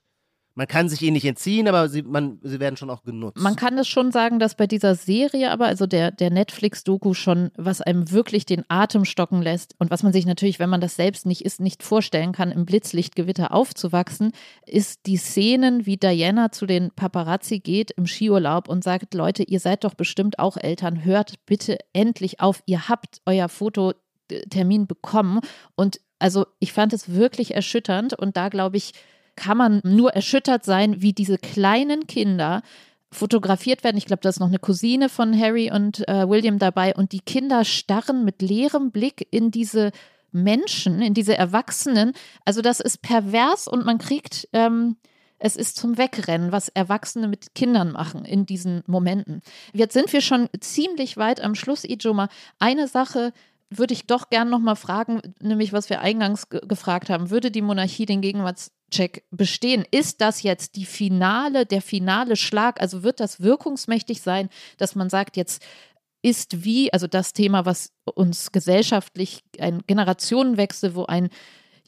man kann sich ihnen nicht entziehen, aber sie, man, sie werden schon auch genutzt. Man kann es schon sagen, dass bei dieser Serie aber, also der, der Netflix-Doku schon, was einem wirklich den Atem stocken lässt und was man sich natürlich, wenn man das selbst nicht ist, nicht vorstellen kann, im Blitzlichtgewitter aufzuwachsen, ist die Szenen, wie Diana zu den Paparazzi geht im Skiurlaub und sagt, Leute, ihr seid doch bestimmt auch Eltern, hört bitte endlich auf, ihr habt euer Fototermin bekommen und also ich fand es wirklich erschütternd und da glaube ich, kann man nur erschüttert sein, wie diese kleinen Kinder fotografiert werden. Ich glaube, da ist noch eine Cousine von Harry und äh, William dabei und die Kinder starren mit leerem Blick in diese Menschen, in diese Erwachsenen. Also das ist pervers und man kriegt, ähm, es ist zum Wegrennen, was Erwachsene mit Kindern machen in diesen Momenten. Jetzt sind wir schon ziemlich weit am Schluss, Ijoma. Eine Sache würde ich doch gern nochmal fragen, nämlich was wir eingangs gefragt haben. Würde die Monarchie den Gegenwarts Check bestehen. Ist das jetzt die finale, der finale Schlag? Also wird das wirkungsmächtig sein, dass man sagt, jetzt ist wie, also das Thema, was uns gesellschaftlich ein Generationenwechsel, wo ein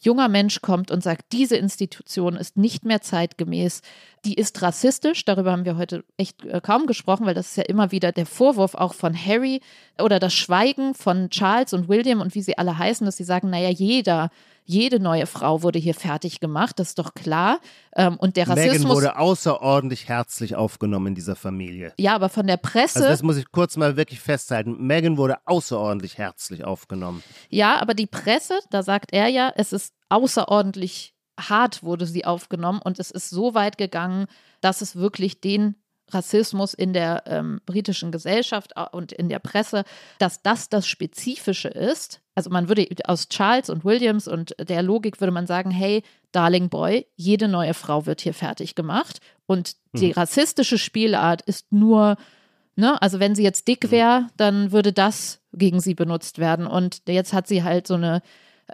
junger Mensch kommt und sagt, diese Institution ist nicht mehr zeitgemäß, die ist rassistisch, darüber haben wir heute echt äh, kaum gesprochen, weil das ist ja immer wieder der Vorwurf auch von Harry oder das Schweigen von Charles und William und wie sie alle heißen, dass sie sagen, naja, jeder jede neue Frau wurde hier fertig gemacht, das ist doch klar. Ähm, und der Rassismus. Meghan wurde außerordentlich herzlich aufgenommen in dieser Familie. Ja, aber von der Presse. Also das muss ich kurz mal wirklich festhalten. Meghan wurde außerordentlich herzlich aufgenommen. Ja, aber die Presse, da sagt er ja, es ist außerordentlich hart wurde sie aufgenommen und es ist so weit gegangen, dass es wirklich den Rassismus in der ähm, britischen Gesellschaft und in der Presse, dass das das Spezifische ist. Also man würde aus Charles und Williams und der Logik würde man sagen, hey, Darling Boy, jede neue Frau wird hier fertig gemacht und die mhm. rassistische Spielart ist nur Ne? Also wenn sie jetzt dick Mhm. wäre, dann würde das gegen sie benutzt werden. Und jetzt hat sie halt so eine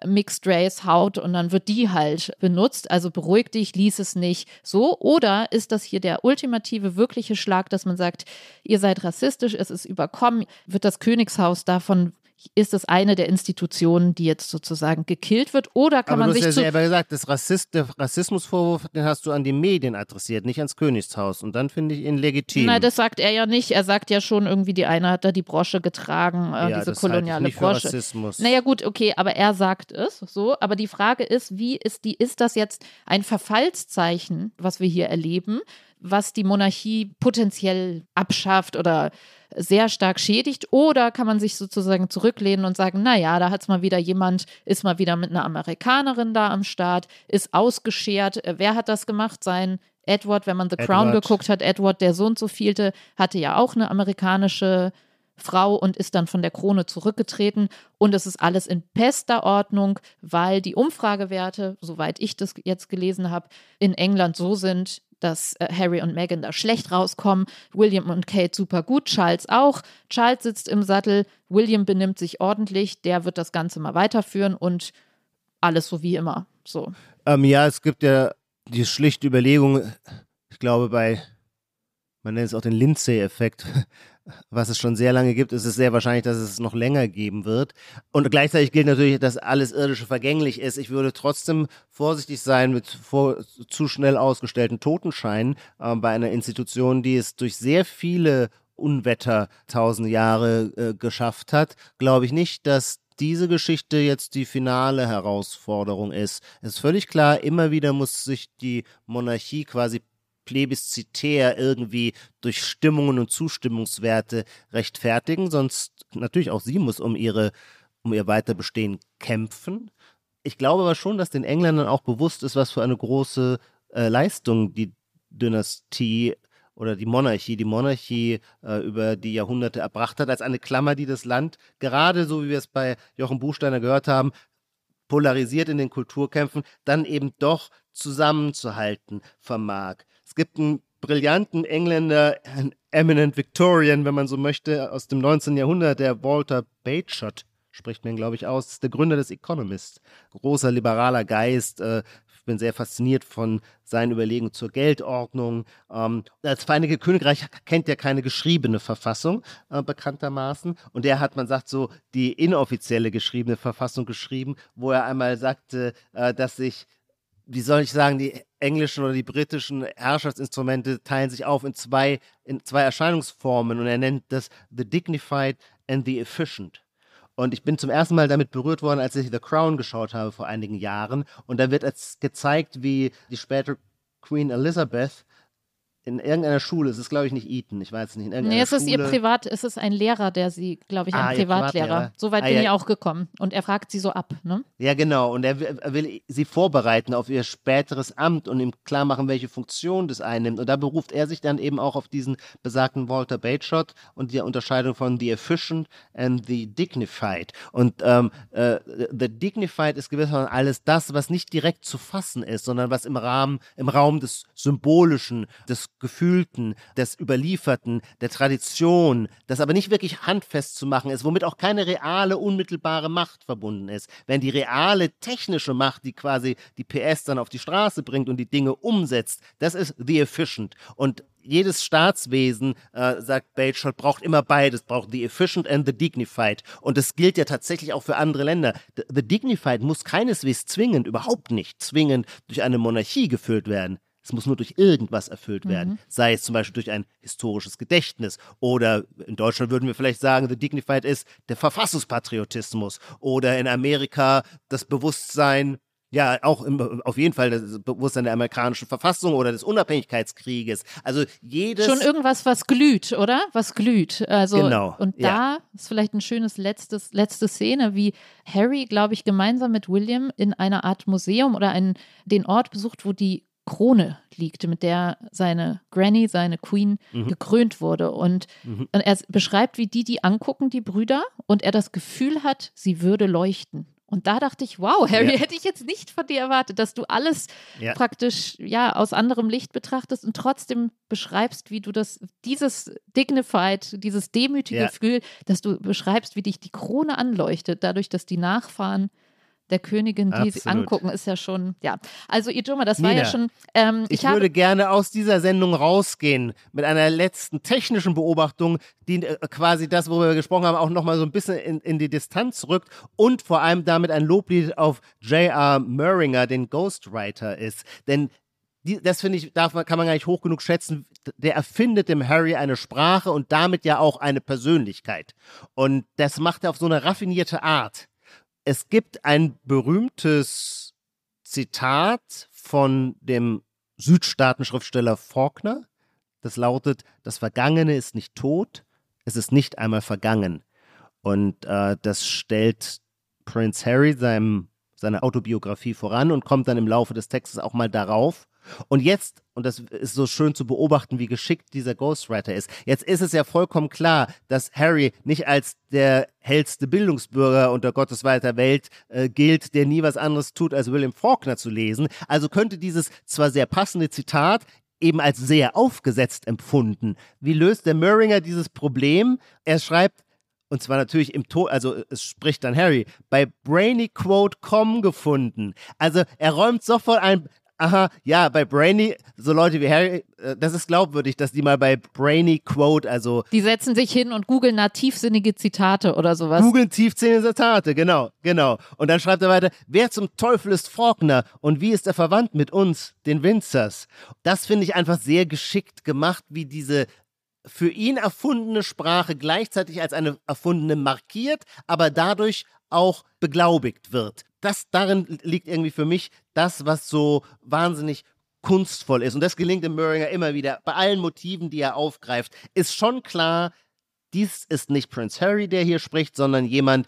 Mixed Race Haut und dann wird die halt benutzt. Also beruhig dich, lies es nicht so. Oder ist das hier der ultimative, wirkliche Schlag, dass man sagt, ihr seid rassistisch, es ist überkommen, wird das Königshaus davon, ist es eine der Institutionen, die jetzt sozusagen gekillt wird? Oder kann Aber man du hast sich ja zu. selber gesagt, das Rassist, der Rassismusvorwurf, den hast du an die Medien adressiert, nicht ans Königshaus. Und dann finde ich ihn legitim. Nein, das sagt er ja nicht. Er sagt ja schon irgendwie, die eine hat da die Brosche getragen, äh, ja, diese das koloniale nicht für Brosche. Rassismus. Naja, gut, okay, aber er sagt es so. Aber die Frage ist, wie ist die, ist das jetzt ein Verfallszeichen, was wir hier erleben, was die Monarchie potenziell abschafft oder sehr stark schädigt? Oder kann man sich sozusagen zurücklehnen und sagen, naja, da hat es mal wieder jemand, ist mal wieder mit einer Amerikanerin da am Start, ist ausgeschert. Äh, Wer hat das gemacht? Sein Edward, wenn man The Crown Edward. geguckt hat, Edward, der so und so vielte, hatte ja auch eine amerikanische Frau und ist dann von der Krone zurückgetreten. Und es ist alles in bester Ordnung, weil die Umfragewerte, soweit ich das jetzt gelesen habe, in England so sind, dass äh, Harry und Meghan da schlecht rauskommen, William und Kate super gut, Charles auch. Charles sitzt im Sattel, William benimmt sich ordentlich, der wird das Ganze mal weiterführen und alles so wie immer. So. Ähm, ja, es gibt ja die schlichte Überlegung, ich glaube bei, man nennt es auch den Lindsay-Effekt, was es schon sehr lange gibt, ist es sehr wahrscheinlich, dass es noch länger geben wird. Und gleichzeitig gilt natürlich, dass alles Irdische vergänglich ist. Ich würde trotzdem vorsichtig sein mit vor, zu schnell ausgestellten Totenscheinen äh, bei einer Institution, die es durch sehr viele Unwetter tausend Jahre äh, geschafft hat. Glaube ich nicht, dass diese Geschichte jetzt die finale Herausforderung ist. Es ist völlig klar, immer wieder muss sich die Monarchie quasi plebiszitär irgendwie durch Stimmungen und Zustimmungswerte rechtfertigen, sonst natürlich auch sie muss um ihre um ihr Weiterbestehen kämpfen. Ich glaube aber schon, dass den Engländern auch bewusst ist, was für eine große äh, Leistung die Dynastie oder die Monarchie, die Monarchie äh, über die Jahrhunderte erbracht hat, als eine Klammer, die das Land gerade so wie wir es bei Jochen Buchsteiner gehört haben, polarisiert in den Kulturkämpfen, dann eben doch zusammenzuhalten vermag. Es gibt einen brillanten Engländer, einen eminent Victorian, wenn man so möchte, aus dem 19. Jahrhundert, der Walter Bagehot, spricht man, glaube ich, aus, der Gründer des Economist. Großer liberaler Geist, äh, ich bin sehr fasziniert von seinen Überlegungen zur Geldordnung. Ähm, das Vereinigte Königreich kennt ja keine geschriebene Verfassung, äh, bekanntermaßen. Und der hat, man sagt so, die inoffizielle geschriebene Verfassung geschrieben, wo er einmal sagte, äh, dass sich wie soll ich sagen, die englischen oder die britischen Herrschaftsinstrumente teilen sich auf in zwei, in zwei Erscheinungsformen und er nennt das the dignified and the efficient. Und ich bin zum ersten Mal damit berührt worden, als ich The Crown geschaut habe vor einigen Jahren. Und da wird jetzt gezeigt, wie die spätere Queen Elizabeth in irgendeiner Schule, es ist glaube ich nicht Eton, ich weiß nicht, in irgendeiner Nee, es ist ihr Privat, es ist ein Lehrer, der sie, glaube ich, ein Ah, Privatlehrer. Privatlehrer. So weit Ah, bin ja. ich auch gekommen. Und er fragt sie so ab, ne? Ja, genau. Und er will, er will sie vorbereiten auf ihr späteres Amt und ihm klar machen, welche Funktion das einnimmt. Und da beruft er sich dann eben auch auf diesen besagten Walter Bagehot und die Unterscheidung von the efficient and the dignified. Und ähm, äh, the dignified ist gewissermaßen alles das, was nicht direkt zu fassen ist, sondern was im Rahmen, im Raum des Symbolischen, des Gefühlten, des Überlieferten, der Tradition, das aber nicht wirklich handfest zu machen ist, womit auch keine reale, unmittelbare Macht verbunden ist. Wenn die reale technische Macht, die quasi die PS dann auf die Straße bringt und die Dinge umsetzt, das ist the efficient. Und jedes Staatswesen, äh, sagt Bagehot, braucht immer beides, braucht the efficient and the dignified. Und das gilt ja tatsächlich auch für andere Länder. The, the dignified muss keineswegs zwingend, überhaupt nicht zwingend durch eine Monarchie gefüllt werden. Es muss nur durch irgendwas erfüllt werden. Sei es zum Beispiel durch ein historisches Gedächtnis. Oder in Deutschland würden wir vielleicht sagen, The Dignified ist der Verfassungspatriotismus. Oder in Amerika das Bewusstsein, ja, auch im, auf jeden Fall das Bewusstsein der amerikanischen Verfassung oder des Unabhängigkeitskrieges. Also jedes. Schon irgendwas, was glüht, oder? Was glüht. Also, Genau, Und ja. da ist vielleicht ein schönes letztes, letzte Szene, wie Harry, glaube ich, gemeinsam mit William in einer Art Museum oder einen, den Ort besucht, wo die Krone liegt, mit der seine Granny, seine Queen Mhm. gekrönt wurde. Und, und er beschreibt, wie die die angucken, die Brüder, und er das Gefühl hat, sie würde leuchten. Und da dachte ich, wow, Harry, ja. hätte ich jetzt nicht von dir erwartet, dass du alles ja. praktisch ja aus anderem Licht betrachtest und trotzdem beschreibst, wie du das, dieses dignified, dieses demütige ja. Gefühl, dass du beschreibst, wie dich die Krone anleuchtet, dadurch, dass die Nachfahren der Königin, die sie angucken, ist ja schon, ja. Also Ijoma, das Nina, war ja schon. Ähm, ich, ich würde gerne aus dieser Sendung rausgehen mit einer letzten technischen Beobachtung, die äh, quasi das, worüber wir gesprochen haben, auch nochmal so ein bisschen in, in die Distanz rückt und vor allem damit ein Loblied auf J.R. Muringer, den Ghostwriter ist. Denn die, das finde ich, darf man, kann man gar nicht hoch genug schätzen. Der erfindet dem Harry eine Sprache und damit ja auch eine Persönlichkeit. Und das macht er auf so eine raffinierte Art es gibt ein berühmtes Zitat von dem Südstaatenschriftsteller Faulkner. Das lautet: Das Vergangene ist nicht tot, es ist nicht einmal vergangen. Und äh, das stellt Prince Harry seinem, seiner Autobiografie voran und kommt dann im Laufe des Textes auch mal darauf. Und jetzt, und das ist so schön zu beobachten, wie geschickt dieser Ghostwriter ist, jetzt ist es ja vollkommen klar, dass Harry nicht als der hellste Bildungsbürger unter Gottes weiter Welt äh, gilt, der nie was anderes tut, als William Faulkner zu lesen. Also könnte dieses zwar sehr passende Zitat eben als sehr aufgesetzt empfunden. Wie löst der Muringer dieses Problem? Er schreibt, und zwar natürlich im Tod, also es spricht dann Harry, bei brainyquote.com gefunden. Also er räumt sofort ein, aha, ja, bei Brainy, so Leute wie Harry, äh, das ist glaubwürdig, dass die mal bei Brainy Quote, also. Die setzen sich hin und googeln nach tiefsinnige Zitate oder sowas. Googeln tiefsinnige Zitate, genau, genau. Und dann schreibt er weiter, wer zum Teufel ist Faulkner und wie ist er verwandt mit uns, den Winzers? Das finde ich einfach sehr geschickt gemacht, wie diese für ihn erfundene Sprache gleichzeitig als eine erfundene markiert, aber dadurch auch beglaubigt wird das darin liegt irgendwie für mich das, was so wahnsinnig kunstvoll ist. Und das gelingt dem Muringer immer wieder. Bei allen Motiven, die er aufgreift, ist schon klar, dies ist nicht Prince Harry, der hier spricht, sondern jemand,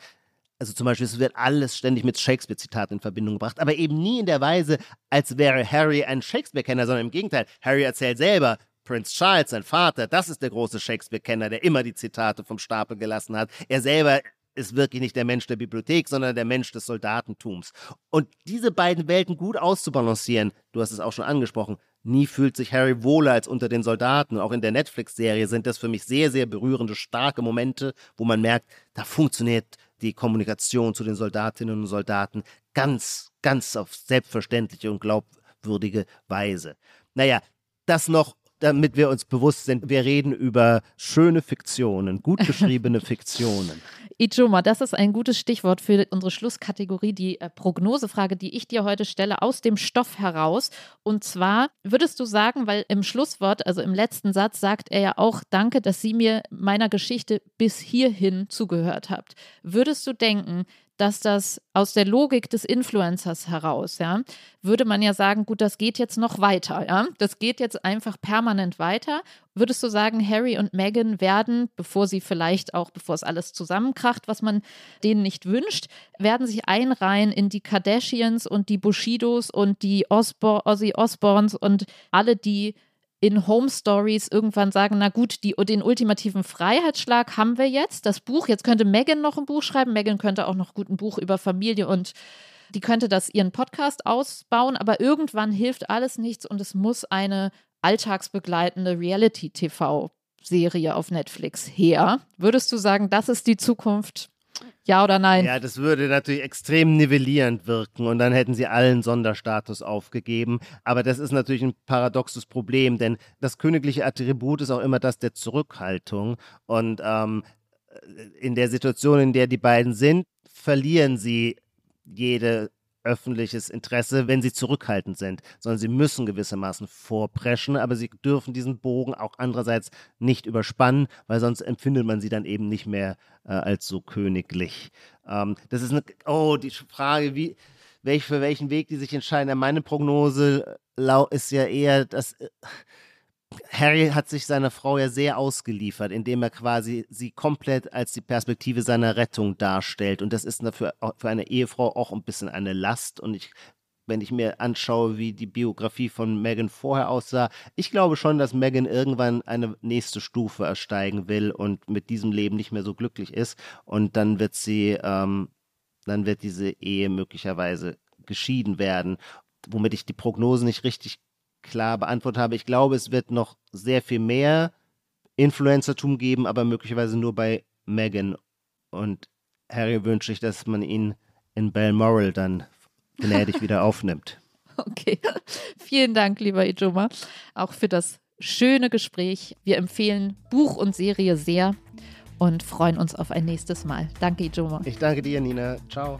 also zum Beispiel, es wird alles ständig mit Shakespeare-Zitaten in Verbindung gebracht, aber eben nie in der Weise, als wäre Harry ein Shakespeare-Kenner, sondern im Gegenteil. Harry erzählt selber, Prince Charles, sein Vater, das ist der große Shakespeare-Kenner, der immer die Zitate vom Stapel gelassen hat. Er selber ist wirklich nicht der Mensch der Bibliothek, sondern der Mensch des Soldatentums. Und diese beiden Welten gut auszubalancieren, du hast es auch schon angesprochen, nie fühlt sich Harry wohler als unter den Soldaten. Auch in der Netflix-Serie sind das für mich sehr, sehr berührende, starke Momente, wo man merkt, da funktioniert die Kommunikation zu den Soldatinnen und Soldaten ganz, ganz auf selbstverständliche und glaubwürdige Weise. Naja, das noch damit wir uns bewusst sind, wir reden über schöne Fiktionen, gut geschriebene Fiktionen. Ijoma, das ist ein gutes Stichwort für unsere Schlusskategorie, die äh, Prognosefrage, die ich dir heute stelle, aus dem Stoff heraus. Und zwar würdest du sagen, weil im Schlusswort, also im letzten Satz, sagt er ja auch, danke, dass Sie mir meiner Geschichte bis hierhin zugehört habt. Würdest du denken, dass das aus der Logik des Influencers heraus, ja, würde man ja sagen, gut, das geht jetzt noch weiter, ja. Das geht jetzt einfach permanent weiter. Würdest du sagen, Harry und Meghan werden, bevor sie vielleicht auch, bevor es alles zusammenkracht, was man denen nicht wünscht, werden sich einreihen in die Kardashians und die Bushidos und die Osbo Ozzy Osbournes und alle, die in Home Stories irgendwann sagen, na gut, die, den ultimativen Freiheitsschlag haben wir jetzt, das Buch, jetzt könnte Megan noch ein Buch schreiben, Megan könnte auch noch gut ein Buch über Familie und die könnte das ihren Podcast ausbauen, aber irgendwann hilft alles nichts und es muss eine alltagsbegleitende Reality-TV-Serie auf Netflix her. Würdest du sagen, das ist die Zukunft ja oder nein? Ja, das würde natürlich extrem nivellierend wirken und dann hätten sie allen Sonderstatus aufgegeben. Aber das ist natürlich ein paradoxes Problem, denn das königliche Attribut ist auch immer das der Zurückhaltung. Und ähm, in der Situation, in der die beiden sind, verlieren sie jede öffentliches Interesse, wenn sie zurückhaltend sind, sondern sie müssen gewissermaßen vorpreschen, aber sie dürfen diesen Bogen auch andererseits nicht überspannen, weil sonst empfindet man sie dann eben nicht mehr äh, als so königlich. Ähm, das ist eine, oh, die Frage, wie, welch, für welchen Weg die sich entscheiden. Meine Prognose äh, ist ja eher, dass äh, Harry hat sich seiner Frau ja sehr ausgeliefert, indem er quasi sie komplett als die Perspektive seiner Rettung darstellt. Und das ist für, für eine Ehefrau auch ein bisschen eine Last. Und ich, wenn ich mir anschaue, wie die Biografie von Megan vorher aussah, ich glaube schon, dass Megan irgendwann eine nächste Stufe ersteigen will und mit diesem Leben nicht mehr so glücklich ist. Und dann wird sie ähm, dann wird diese Ehe möglicherweise geschieden werden, womit ich die Prognose nicht richtig klar beantwortet habe. Ich glaube, es wird noch sehr viel mehr Influencertum geben, aber möglicherweise nur bei Meghan. Und Harry wünsche ich, dass man ihn in Balmoral dann gnädig wieder aufnimmt. Okay, vielen Dank, lieber Ijoma, auch für das schöne Gespräch. Wir empfehlen Buch und Serie sehr und freuen uns auf ein nächstes Mal. Danke, Ijoma. Ich danke dir, Nina. Ciao.